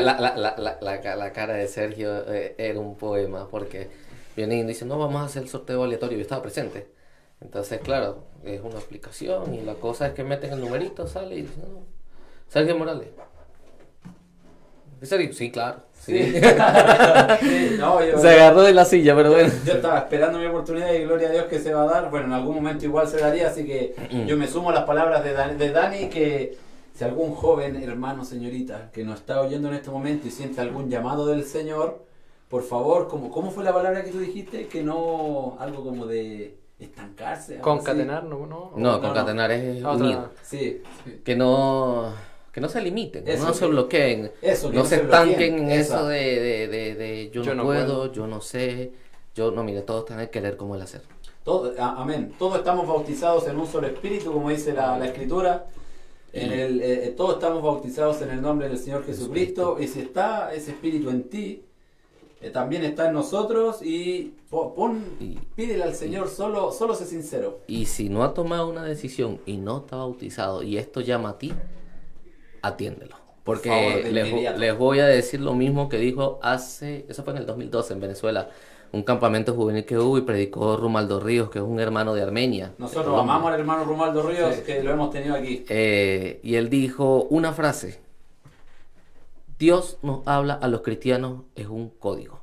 la, la, la, la, la ca- la cara de Sergio eh, era un poema, porque vienen y dicen, no, vamos a hacer el sorteo aleatorio, yo estaba presente. Entonces, claro, es una aplicación y la cosa es que meten el numerito, sale y dicen, no, Sergio Morales. ¿Es Sergio? Sí, claro. Sí. [LAUGHS] Sí, no, yo, Se agarró de la silla, pero bueno. yo estaba esperando mi oportunidad y gloria a Dios que se va a dar. Bueno, en algún momento igual se daría, así que yo me sumo a las palabras de Dani, de Dani que si algún joven, hermano, señorita, que nos está oyendo en este momento y siente algún llamado del Señor, por favor, ¿cómo, cómo fue la palabra que tú dijiste? Que no, algo como de estancarse. Concatenar, ¿no? No, No, no. concatenar es Ah, unir. Sí, Que no, que no se limiten, Eso, no se que- bloqueen. eso, no se estanquen en eso de, de, de, de yo, Yo no no puedo, puedo. yo no sé. Yo no, mire, todos tienen que querer como el hacer. todo, a- amén. Todos estamos bautizados en un solo espíritu, como dice la, la escritura. En el, eh, eh, todos estamos bautizados en el nombre del Señor Jesucristo. Y si está ese espíritu en ti, eh, también está en nosotros. Y pon, pídele al Señor, solo, solo sé sincero. Y si no ha tomado una decisión y no está bautizado y esto llama a ti, atiéndelo. Porque Por les, voy a decir lo mismo que dijo hace, eso fue en el 2012 en Venezuela, un campamento juvenil que hubo y predicó Rumaldo Ríos, que es un hermano de Armenia. Nosotros amamos al hermano Romualdo Ríos, Sí. que lo hemos tenido aquí. Eh, y él dijo una frase, Dios nos habla a los cristianos es un código.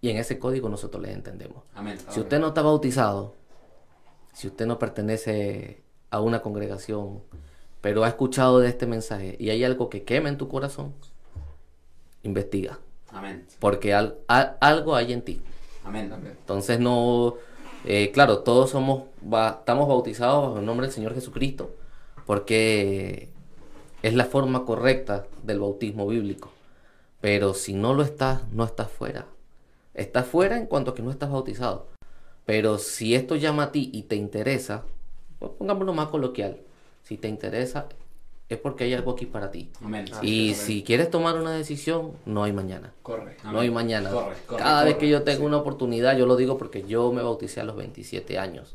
Y en ese código nosotros le entendemos. Amén. Si usted no está bautizado, si usted no pertenece a una congregación, pero ha escuchado de este mensaje y hay algo que quema en tu corazón, investiga. Amén. Porque al- algo hay en ti. Amén. Amén. Entonces no, eh, claro, todos somos, ba- estamos bautizados bajo el nombre del Señor Jesucristo, porque es la forma correcta del bautismo bíblico. Pero si no lo estás, no estás fuera. Estás fuera en cuanto a que no estás bautizado. Pero si esto llama a ti y te interesa, pues pongámoslo más coloquial. Si te interesa, es porque hay algo aquí para ti. Amén. y si quieres tomar una decisión, no hay mañana. Corre. Amén. No hay mañana. Corre, corre, Cada vez que yo tengo sí. una oportunidad, yo lo digo porque yo me bauticé a los 27 años.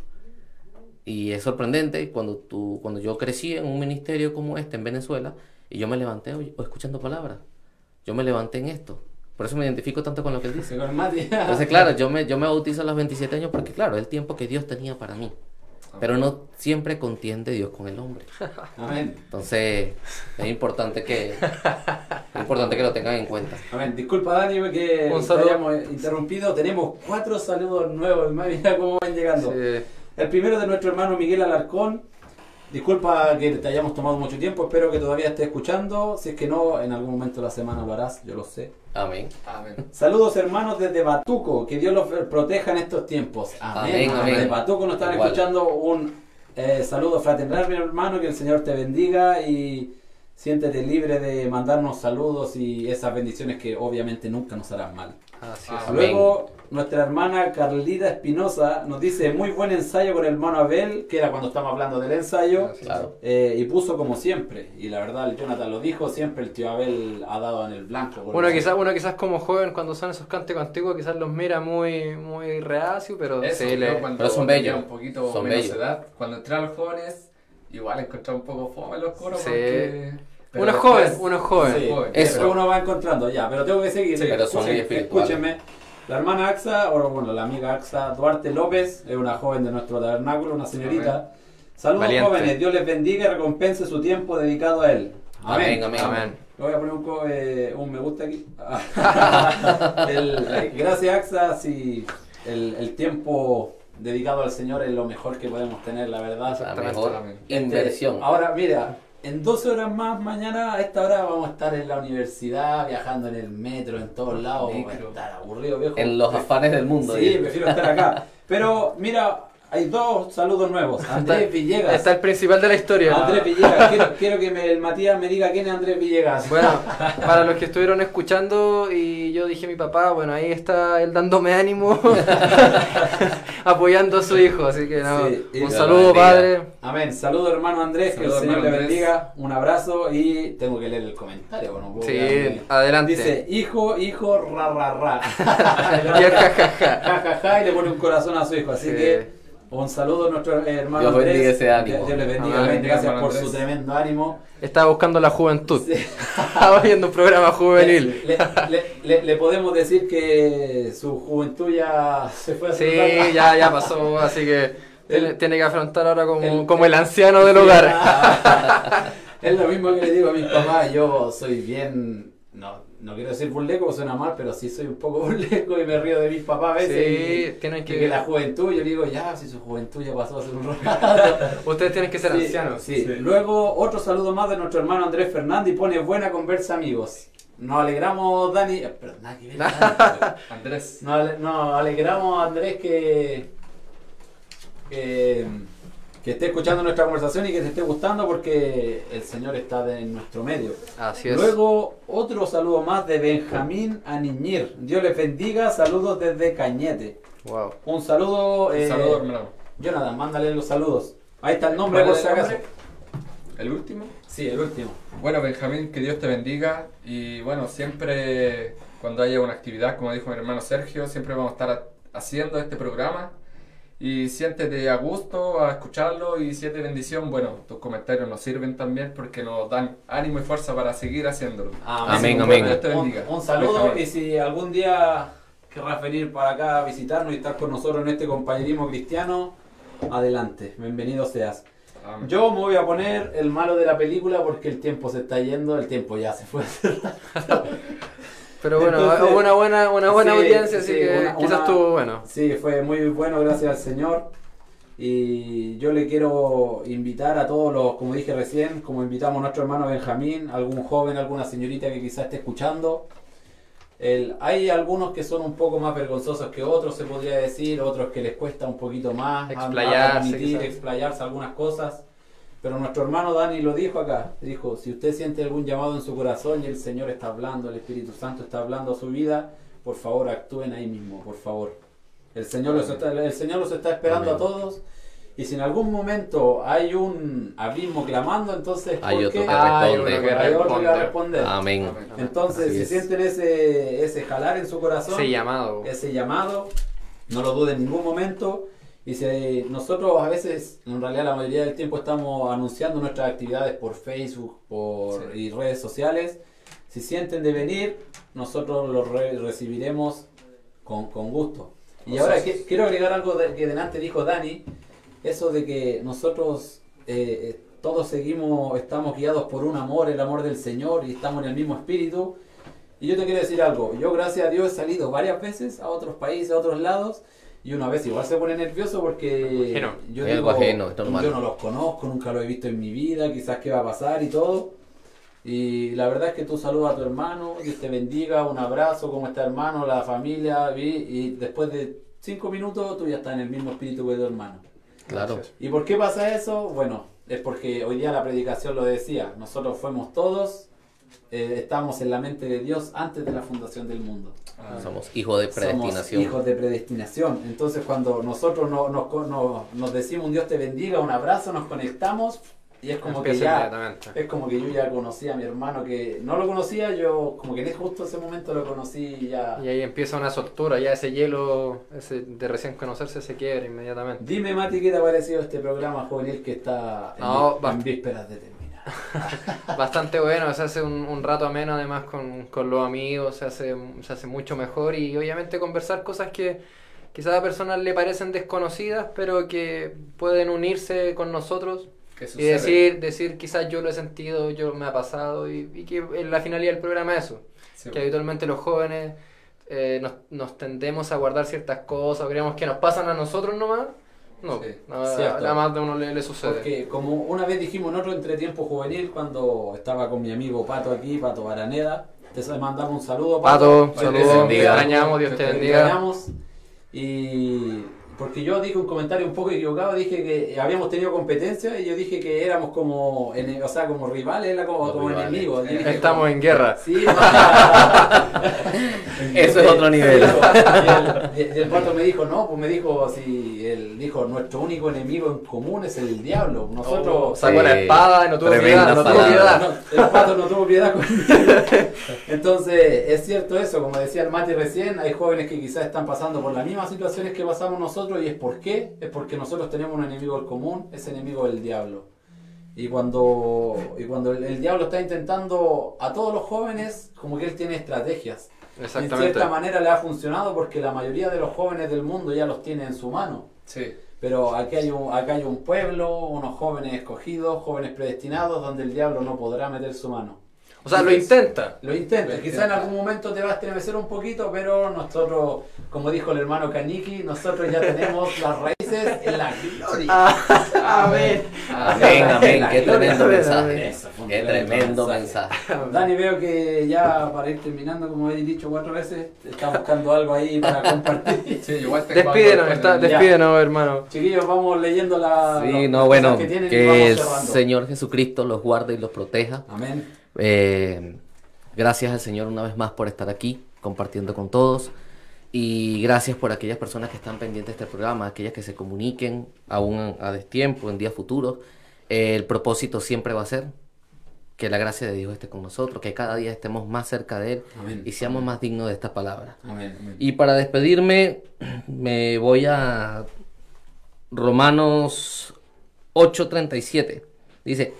Y es sorprendente cuando, tú, cuando yo crecí en un ministerio como este en Venezuela y yo me levanté o- o escuchando palabras. Yo me levanté en esto. Por eso me identifico tanto con lo que él dice. [LAUGHS] Entonces, claro, yo me, yo me bautizo a los 27 años porque, claro, es el tiempo que Dios tenía para mí. Pero no siempre contiende Dios con el hombre. Amén. Entonces, es importante que, es importante que lo tengan en cuenta. Amén. Disculpa, Dani, que te hayamos interrumpido. Tenemos cuatro saludos nuevos. Mira cómo van llegando. Sí. El primero de nuestro hermano Miguel Alarcón. Disculpa que te hayamos tomado mucho tiempo. Espero que todavía esté escuchando. Si es que no, en algún momento de la semana lo harás. Yo lo sé. Amén. Amén. Saludos hermanos desde Batuco, que Dios los proteja en estos tiempos. Amén. Amén, amén. Desde Batuco nos están Igual. escuchando un eh, saludo fraternal, mi hermano, que el Señor te bendiga y siéntete libre de mandarnos saludos y esas bendiciones que obviamente nunca nos harán mal. Así es. Amén. Luego, nuestra hermana Carlita Espinosa nos dice muy buen ensayo con el hermano Abel, que era cuando estamos hablando del ensayo. Claro. eh, y puso como siempre, y la verdad el Jonathan lo dijo, siempre el tío Abel ha dado en el blanco. la- quizás, uno quizás como joven cuando son esos cánticos antiguos quizás los mira muy, muy reacio, pero Eso, sí yo le... Pero son bellos. un poquito Son bellos. edad, cuando entré a los jóvenes, igual encontré un poco fome los coros Sí. porque... pero Uno es después- joven, uno es joven. Sí, joven. Eso. eso uno va encontrando ya, pero tengo que seguir. Sí, pero son. Escúchenme. La hermana Axa, o bueno, la amiga Axa Duarte López, es una joven de nuestro tabernáculo, una señorita. Saludos Valiente. jóvenes, Dios les bendiga y recompense su tiempo dedicado a él. Amén, amén. Amén. Le voy a poner un, co- eh, un me gusta aquí. [LAUGHS] El- eh, gracias Axa, si el, el tiempo dedicado al Señor es lo mejor que podemos tener, la verdad. La mejor Amén. inversión. Este, ahora, mira, en 12 horas más mañana, a esta hora vamos a estar en la universidad, viajando en el metro, en todos lados. Vamos a estar aburrido, viejo. En los afanes del mundo. Sí, prefiero estar acá. [LAUGHS] Pero mira, hay dos saludos nuevos. Andrés Está- Villegas. Está el principal de la historia. Andrés Villegas. Quiero, quiero que me- el Matías me diga quién es Andrés Villegas. Bueno, [LAUGHS] para los que estuvieron escuchando y yo dije a mi papá, bueno, ahí está él dándome ánimo, [LAUGHS] apoyando a su hijo, así que no, Sí, un saludo padre. Amén. Saludo hermano Andrés, que el Señor le bendiga. Un abrazo y tengo que leer el comentario. Bueno, puedo Sí, quedarme- adelante. Dice, hijo, hijo, ra, ra, ra. [LAUGHS] Y el jajaja. ja, ja, ja, y le pone un corazón a su hijo. Así Sí. que un saludo a nuestro hermano Dios Andrés. bendiga ese ánimo. Dios bendiga. Amén. Gracias por su tremendo ánimo. Estaba buscando la juventud. Sí. [LAUGHS] Estaba viendo un programa juvenil. [LAUGHS] Le, le- le- le podemos decir que su juventud ya se fue a Sí, ya, ya pasó, así que [LAUGHS] tiene, tiene que afrontar ahora como, El- como el anciano del hogar. es lo mismo que le digo a mis papás. Yo soy bien. No, no quiero decir burleco, porque suena mal, pero sí soy un poco [LAUGHS] burleco y me río de mis papás a veces. Sí, tienen que- que la juventud, yo digo, ya, si su juventud ya pasó hace un rato. [LAUGHS] Ustedes tienen que ser Sí, ancianos. sí. Sí. Luego, otro saludo más de nuestro hermano Andrés Fernández y pone buena conversa, amigos. Nos alegramos, Dani. eh, Perdón, nada que ver, Dani. [LAUGHS] Andrés. Nos, ale- nos alegramos, Andrés, que, que, que esté escuchando nuestra conversación y que te esté gustando porque el Señor está de- en nuestro medio. Así es. Luego, otro saludo más de Benjamín Aniñir. Dios les bendiga. Saludos desde Cañete. Wow. Un saludo. Un eh, saludo, hermano. Jonathan, mándale los saludos. Ahí está el nombre ¿Cuál por es si el acaso. nombre? ¿El último? Sí, el último. Bueno, Benjamín, que Dios te bendiga. Y bueno, siempre cuando haya una actividad, como dijo mi hermano Sergio, siempre vamos a estar ha- haciendo este programa. Y siéntete a gusto a escucharlo y si es de bendición, bueno, tus comentarios nos sirven también porque nos dan ánimo y fuerza para seguir haciéndolo. Amén, amén. Te Un, bendiga. un saludo y si algún día querrás venir para acá a visitarnos y estar con nosotros en este compañerismo cristiano, adelante, bienvenido seas. Amén. Yo me voy a poner el malo de la película porque el tiempo se está yendo, el tiempo ya se fue. [LAUGHS] Pero bueno, Entonces, hubo una buena, una buena sí, audiencia, así sí, que una- quizás una- estuvo bueno. Sí, fue muy bueno, gracias al Señor. Y yo le quiero invitar a todos los, como dije recién, como invitamos a nuestro hermano Benjamín, algún joven, alguna señorita que quizás esté escuchando. El- hay algunos que son un poco más vergonzosos que otros, se podría decir, otros que les cuesta un poquito más Explayarse, quizás. explayarse algunas cosas. Pero nuestro hermano Dani lo dijo acá, dijo, si usted siente algún llamado en su corazón y el Señor está hablando, el Espíritu Santo está hablando a su vida, por favor actúen ahí mismo, por favor. El Señor los está, el Señor los está esperando Amén. a todos. Y si en algún momento hay un abismo clamando, entonces Hay ¿por otro que responde. que Hay otro que va a responde. responder. Amén. Amén. Entonces, Así si es. sienten ese, ese jalar en su corazón, Ese llamado. ese llamado, no lo duden en ningún momento. Y si nosotros a veces, en realidad la mayoría del tiempo estamos anunciando nuestras actividades por Facebook por, Sí. y redes sociales, si sienten de venir, nosotros los re- recibiremos con, con gusto. Y Con ahora que- quiero agregar algo de- que delante dijo Dani, eso de que nosotros eh, eh, todos seguimos, estamos guiados por un amor, el amor del Señor, y estamos en el mismo espíritu. Y yo te quiero decir algo, yo gracias a Dios he salido varias veces a otros países, a otros lados, y una vez igual se pone nervioso porque Ajeno. yo, Es algo ajeno, es normal. yo no los conozco, nunca los he visto en mi vida, quizás qué va a pasar y todo. Y la verdad es que tú saludas a tu hermano, Dios te bendiga, un abrazo, ¿cómo está hermano? La familia, vi, y después de cinco minutos tú ya estás en el mismo espíritu que tu hermano. Claro. ¿Y por qué pasa eso? Bueno, es porque hoy día la predicación lo decía, nosotros fuimos todos, eh, estamos en la mente de Dios antes de la fundación del mundo. Ah, Somos hijos de Somos predestinación. hijos de predestinación. Entonces cuando nosotros no- nos, no- nos decimos un Dios te bendiga, un abrazo, nos conectamos y es como que ya... Es como que yo ya conocía a mi hermano que no lo conocía, yo como que en justo ese momento lo conocí y ya... Y ahí empieza una soltura, ya ese hielo ese de recién conocerse se quiebra inmediatamente. Dime Mati, ¿qué te ha parecido este programa juvenil que está en, No, en vísperas de terminar? [LAUGHS] Bastante bueno, se hace un, un rato ameno además con, con los amigos, se hace, se hace mucho mejor y obviamente conversar cosas que quizás a personas le parecen desconocidas, pero que pueden unirse con nosotros ¿Qué y decir, decir quizás yo lo he sentido, yo me ha pasado y, y que en la finalidad del programa es eso, Sí, que habitualmente los jóvenes eh, nos, nos tendemos a guardar ciertas cosas, o creemos que nos pasan a nosotros nomás. No, Sí, nada, más de uno le, le sucede. Porque como una vez dijimos en otro entretiempo juvenil, cuando estaba con mi amigo Pato aquí, Pato Baraneda, te mandamos un saludo, Pato, te saludos, te bendiga. extrañamos, Dios te Te Te bendiga. extrañamos. Y porque yo dije un comentario un poco equivocado, dije que habíamos tenido competencia y yo dije que éramos como, ene- o sea, como rivales, era como, Como como rivales. enemigos. Yo dije Estamos como- en guerra. Sí, [LAUGHS] Eso es otro nivel. [LAUGHS] Y el, y el pato me dijo, no, pues me dijo, si él dijo, nuestro único enemigo en común es el diablo. Nosotros Oh, sacó la Sí, espada y no tuvo tremenda piedad, no tuvo piedad. no, el pato no tuvo piedad conmigo. [LAUGHS] Entonces, es cierto eso, como decía el Mati recién, hay jóvenes que quizás están pasando por las mismas situaciones que pasamos nosotros y es por qué, es porque nosotros tenemos un enemigo en común, ese enemigo es el diablo. Y cuando, y cuando el, el diablo está intentando a todos los jóvenes, como que él tiene estrategias. Y en Exactamente. cierta manera le ha funcionado porque la mayoría de los jóvenes del mundo ya los tiene en su mano. Sí. Pero aquí hay, un, acá hay un pueblo, unos jóvenes escogidos, jóvenes predestinados, donde el diablo no podrá meter su mano. O sea, lo intenta. Lo intenta, Lo quizá intenta. en algún momento te va a estremecer un poquito, pero nosotros, como dijo el hermano Kaniki, nosotros ya tenemos [LAUGHS] las raíces en la gloria. Ah, Amén. Amén, amén. Qué tremendo mensaje. Eso Qué tremendo mensaje. mensaje. Dani, veo que ya para ir terminando, como he dicho cuatro veces, está buscando algo ahí para compartir. [LAUGHS] Sí, igual Despídenos, está, despídenos, hermano. Chiquillos, vamos leyendo la. Sí, no, bueno, que, tienen y que vamos el cerrando. Señor Jesucristo los guarde y los proteja. Amén. Eh, gracias al Señor una vez más por estar aquí compartiendo con todos. Y gracias por aquellas personas que están pendientes de este programa, aquellas que se comuniquen aún a destiempo, en días futuros. Eh, el propósito siempre va a ser que la gracia de Dios esté con nosotros, que cada día estemos más cerca de Él Amén. y seamos más dignos de esta palabra. Amén. amén. Y para despedirme, me voy a Romanos 8:37. Dice,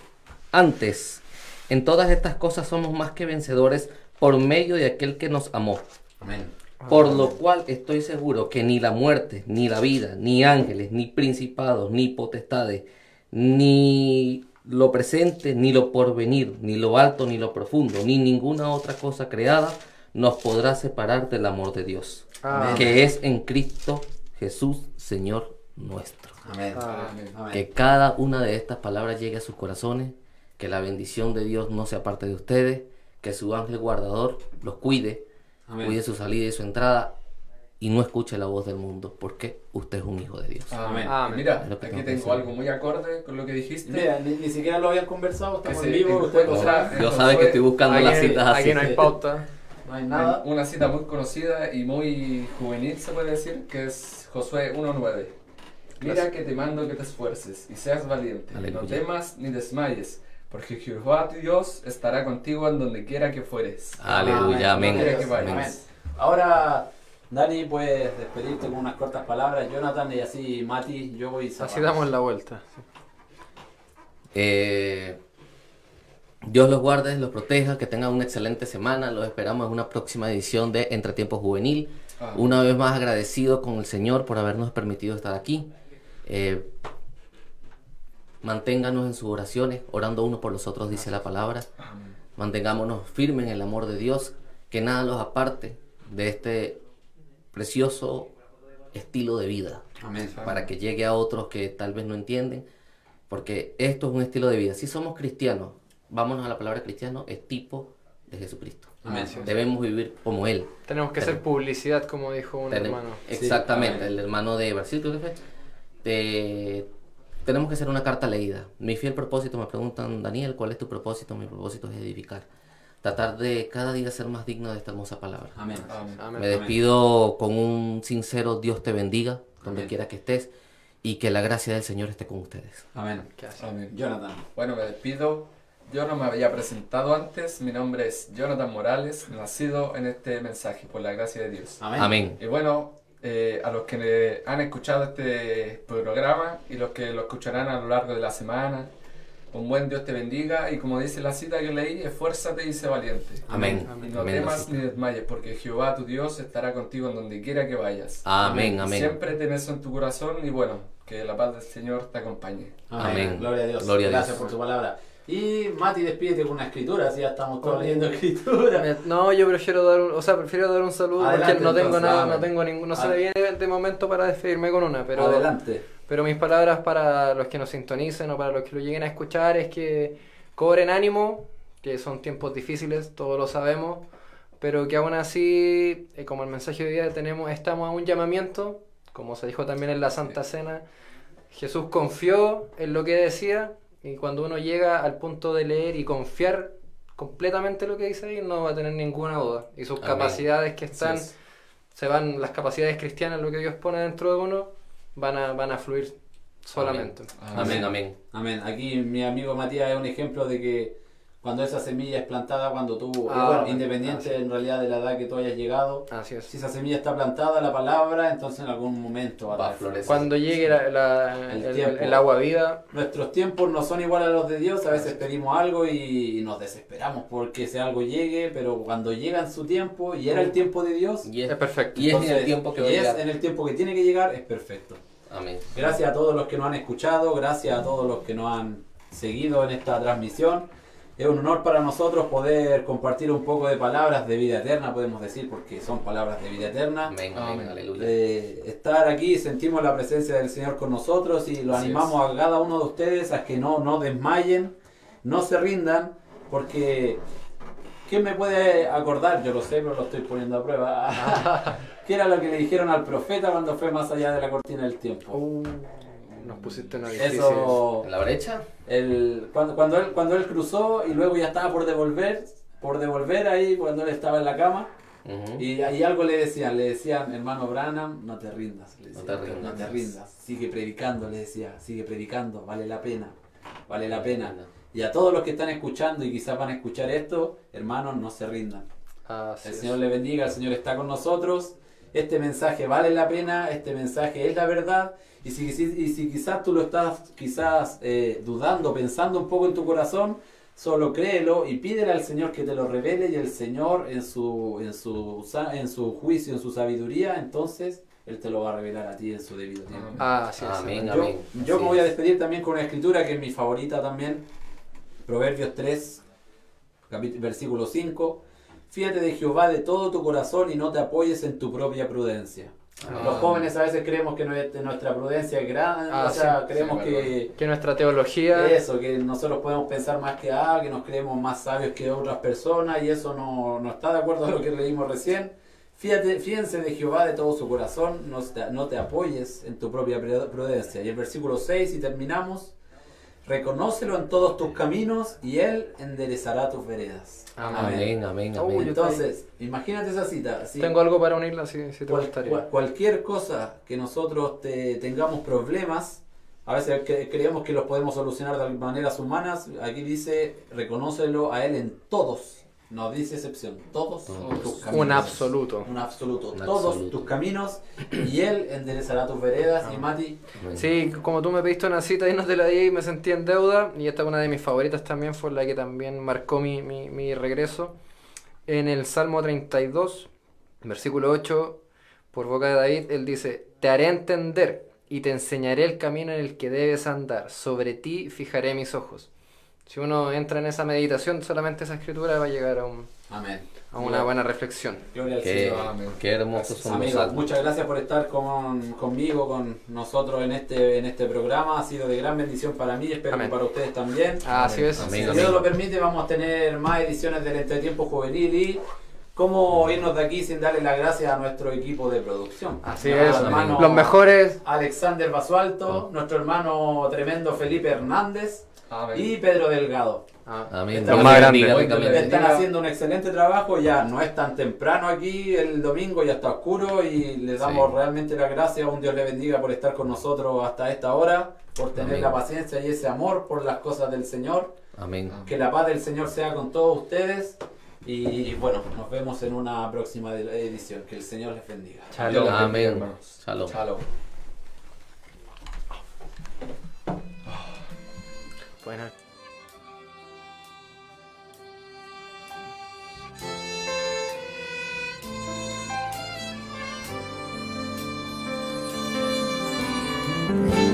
antes, en todas estas cosas somos más que vencedores por medio de aquel que nos amó. Amén. Por lo cual estoy seguro que ni la muerte, ni la vida, ni ángeles, ni principados, ni potestades, ni lo presente, ni lo porvenir, ni lo alto, ni lo profundo, ni ninguna otra cosa creada nos podrá separar del amor de Dios, Amén. que es en Cristo Jesús, Señor nuestro. Amén. Amén. Amén. Que cada una de estas palabras llegue a sus corazones, que la bendición de Dios no sea parte de ustedes, que su ángel guardador los cuide, Amén. cuide su salida y su entrada y no escuche la voz del mundo, porque usted es un hijo de Dios. Amén. Amén. Mira, aquí tengo decir. algo muy acorde con lo que dijiste. Mira, ni, ni siquiera lo habían conversado, estamos Que en se vivo, lo encuentra- saben. Dios sabe que estoy buscando las citas así. aquí no hay pauta. no hay nada. Una cita muy conocida y muy juvenil, se puede decir, que es Josué 1.9. Mira que te mando que te esfuerces y seas valiente. Aleluya. No temas ni desmayes, porque Jehová tu Dios estará contigo en donde quiera que fueres. Aleluya, amén. Ahora, Dani, puedes despedirte con unas cortas palabras. Jonathan y así Mati, yo voy Así damos la vuelta. Eh, Dios los guarde, los proteja, que tengan una excelente semana. Los esperamos en una próxima edición de Entretiempo Juvenil. Ah. Una vez más agradecido con el Señor por habernos permitido estar aquí. Eh, manténganos en sus oraciones, orando uno por los otros, dice la palabra. Mantengámonos firmes en el amor de Dios, que nada los aparte de este precioso estilo de vida, Amén. para que llegue a otros que tal vez no entienden, porque esto es un estilo de vida. Si somos cristianos, vámonos a la palabra cristiano, es tipo de Jesucristo. Amén. Debemos vivir como Él. Tenemos que hacer publicidad, como dijo un Tenem- hermano. Exactamente, el hermano de Brasil, creo que fue. Tenemos que hacer una carta leída. Mi fiel propósito, me preguntan, Daniel, ¿cuál es tu propósito? Mi propósito es edificar. Tratar de cada día ser más digno de esta hermosa palabra. Amén. Amén. Me despido con un sincero Dios te bendiga, donde Amén. quiera que estés, y que la gracia del Señor esté con ustedes. Amén. Amén. Jonathan. Bueno, me despido. Yo no me había presentado antes. Mi nombre es Jonathan Morales, nacido en este mensaje, por la gracia de Dios. Amén. Amén. Y bueno, eh, a los que han escuchado este programa y los que lo escucharán a lo largo de la semana, un buen Dios te bendiga. Y como dice la cita que leí, esfuérzate y sé valiente. Amén. Y no Amén. temas ni desmayes, porque Jehová tu Dios estará contigo en donde quiera que vayas. Amén, amén. Siempre ten eso en tu corazón y bueno, que la paz del Señor te acompañe. Amén. Gloria a Dios. Gloria a Gracias Dios. por tu palabra. Y Mati, despídete con una escritura, así ya estamos todos leyendo [LAUGHS] escritura. No, yo prefiero dar un, o sea, prefiero dar un saludo Adelante, porque no tengo entonces, nada, no tengo ningún, no se me viene de momento para despedirme con una, pero Adelante. pero mis palabras para los que nos sintonicen o para los que lo lleguen a escuchar es que cobren ánimo, que son tiempos difíciles, todos lo sabemos, pero que aún así, eh, como el mensaje de hoy día tenemos, estamos a un llamamiento, como se dijo también en la Santa Cena, Jesús confió en lo que decía y cuando uno llega al punto de leer y confiar completamente lo que dice ahí, no va a tener ninguna duda. Y sus Amén. capacidades que están, se van, las capacidades cristianas, lo que Dios pone dentro de uno, van a, van a fluir solamente. Amén, amén. Amén. Aquí mi amigo Matías es un ejemplo de que cuando esa semilla es plantada, cuando tú, y Ah, bueno, independiente Así es. en realidad de la edad que tú hayas llegado, Así es. si esa semilla está plantada, la palabra, entonces en algún momento va a, Va a florecer. Cuando llegue la- la- El el, tiempo. el agua vida, Nuestros tiempos no son iguales a los de Dios, a veces pedimos algo y nos desesperamos porque ese algo llegue, pero cuando llega en su tiempo y era el tiempo de Dios, Y es, es perfecto. y es en el entonces, tiempo que va a y es llegar. en el tiempo que tiene que llegar, es perfecto. Amén. Gracias a todos los que nos han escuchado, gracias a todos los que nos han seguido en esta transmisión. Es un honor para nosotros poder compartir un poco de palabras de vida eterna, podemos decir, porque son palabras de vida eterna. Amén, Amén. aleluya. De estar aquí, sentimos la presencia del Señor con nosotros y lo Así animamos a cada uno de ustedes a que no, no desmayen, no se rindan, porque ¿quién me puede acordar? Yo lo sé, pero lo estoy poniendo a prueba. [LAUGHS] ¿Qué era lo que le dijeron al profeta cuando fue más allá de la cortina del tiempo? Uh, nos pusiste una difícil. Eso, ¿En la brecha? El, cuando, cuando, él, cuando él cruzó y luego ya estaba por devolver, por devolver ahí cuando él estaba en la cama, Ujú. y ahí algo le decían, le decían, hermano Branham, no te rindas, le No te rindas. no te rindas, sigue predicando, le decía, sigue predicando, vale la pena, vale la pena. Y a todos los que están escuchando y quizás van a escuchar esto, hermanos, no se rindan. Así El es. Señor le bendiga, el Señor está con nosotros. Este mensaje vale la pena, este mensaje es la verdad. Y si, si- y si quizás tú lo estás quizás eh, dudando, pensando un poco en tu corazón, solo créelo y pídele al Señor que te lo revele y el Señor en su, en su, en su juicio, en su sabiduría, entonces Él te lo va a revelar a ti en su debido tiempo. Así es. Amén, Yo, amén. yo me voy a es. despedir también con una escritura que es mi favorita también. Proverbios 3, capítulo, versículo 5. Fíjate de Jehová de todo tu corazón y no te apoyes en tu propia prudencia. Amén. Los jóvenes a veces creemos que nuestra prudencia es grande, Ah, o sea, sí, creemos sí, que Que nuestra teología. eso, que nosotros podemos pensar más que ah, que nos creemos más sabios que otras personas y eso no, no está de acuerdo a lo que leímos recién. Fíjate, fíjense de Jehová de todo su corazón, no te, no te apoyes en tu propia prudencia. Y el versículo 6, y terminamos, reconócelo en todos tus caminos y Él enderezará tus veredas. Amén, amén, amén. Entonces, imagínate esa cita. Tengo algo para unirla si, si te cual- gustaría. cual- cualquier cosa que nosotros te- tengamos problemas, a veces cre- creemos que los podemos solucionar de maneras humanas. Aquí dice, reconócelo a Él en todos. No dice excepción, todos Todos. tus caminos. Un absoluto. Un absoluto. Un todos absoluto. tus caminos y Él enderezará tus veredas. Y Mati. Sí, como tú me pediste una cita y no te la di y me sentí en deuda, y esta es una de mis favoritas también, fue la que también marcó mi, mi, mi regreso. En el Salmo 32, versículo 8, por boca de David, él dice, Te haré entender y te enseñaré el camino en el que debes andar, sobre ti fijaré mis ojos. Si uno entra en esa meditación, solamente esa escritura va a llegar a, un- amén. a una buena reflexión. Gloria al Qué, Señor. Amén. qué hermosos son los Amigos, salmos. muchas gracias por estar con, conmigo, con nosotros en este, en este programa. Ha sido de gran bendición para mí, espero Amén. que para ustedes también. Así es. Amén, Si amén. Dios lo permite, vamos a tener más ediciones del Entretiempo Juvenil y cómo irnos de aquí sin darle las gracias a nuestro equipo de producción. Así Nuestro es. hermano Los mejores Alexander Basualto, nuestro hermano tremendo Felipe Hernández Amén. y Pedro Delgado. Ah, Amén. Están Dios más grandes. Están haciendo un excelente trabajo, ya no es tan temprano aquí el domingo, ya está oscuro y les damos Sí. realmente las gracias, un Dios le bendiga por estar con nosotros hasta esta hora, por tener Amén. la paciencia y ese amor por las cosas del Señor, Amén. que la paz del Señor sea con todos ustedes y bueno, nos vemos en una próxima edición, que el Señor les bendiga. Bendiga, Amén. hermanos. Shalom. Shalom. buenas. Alabaré,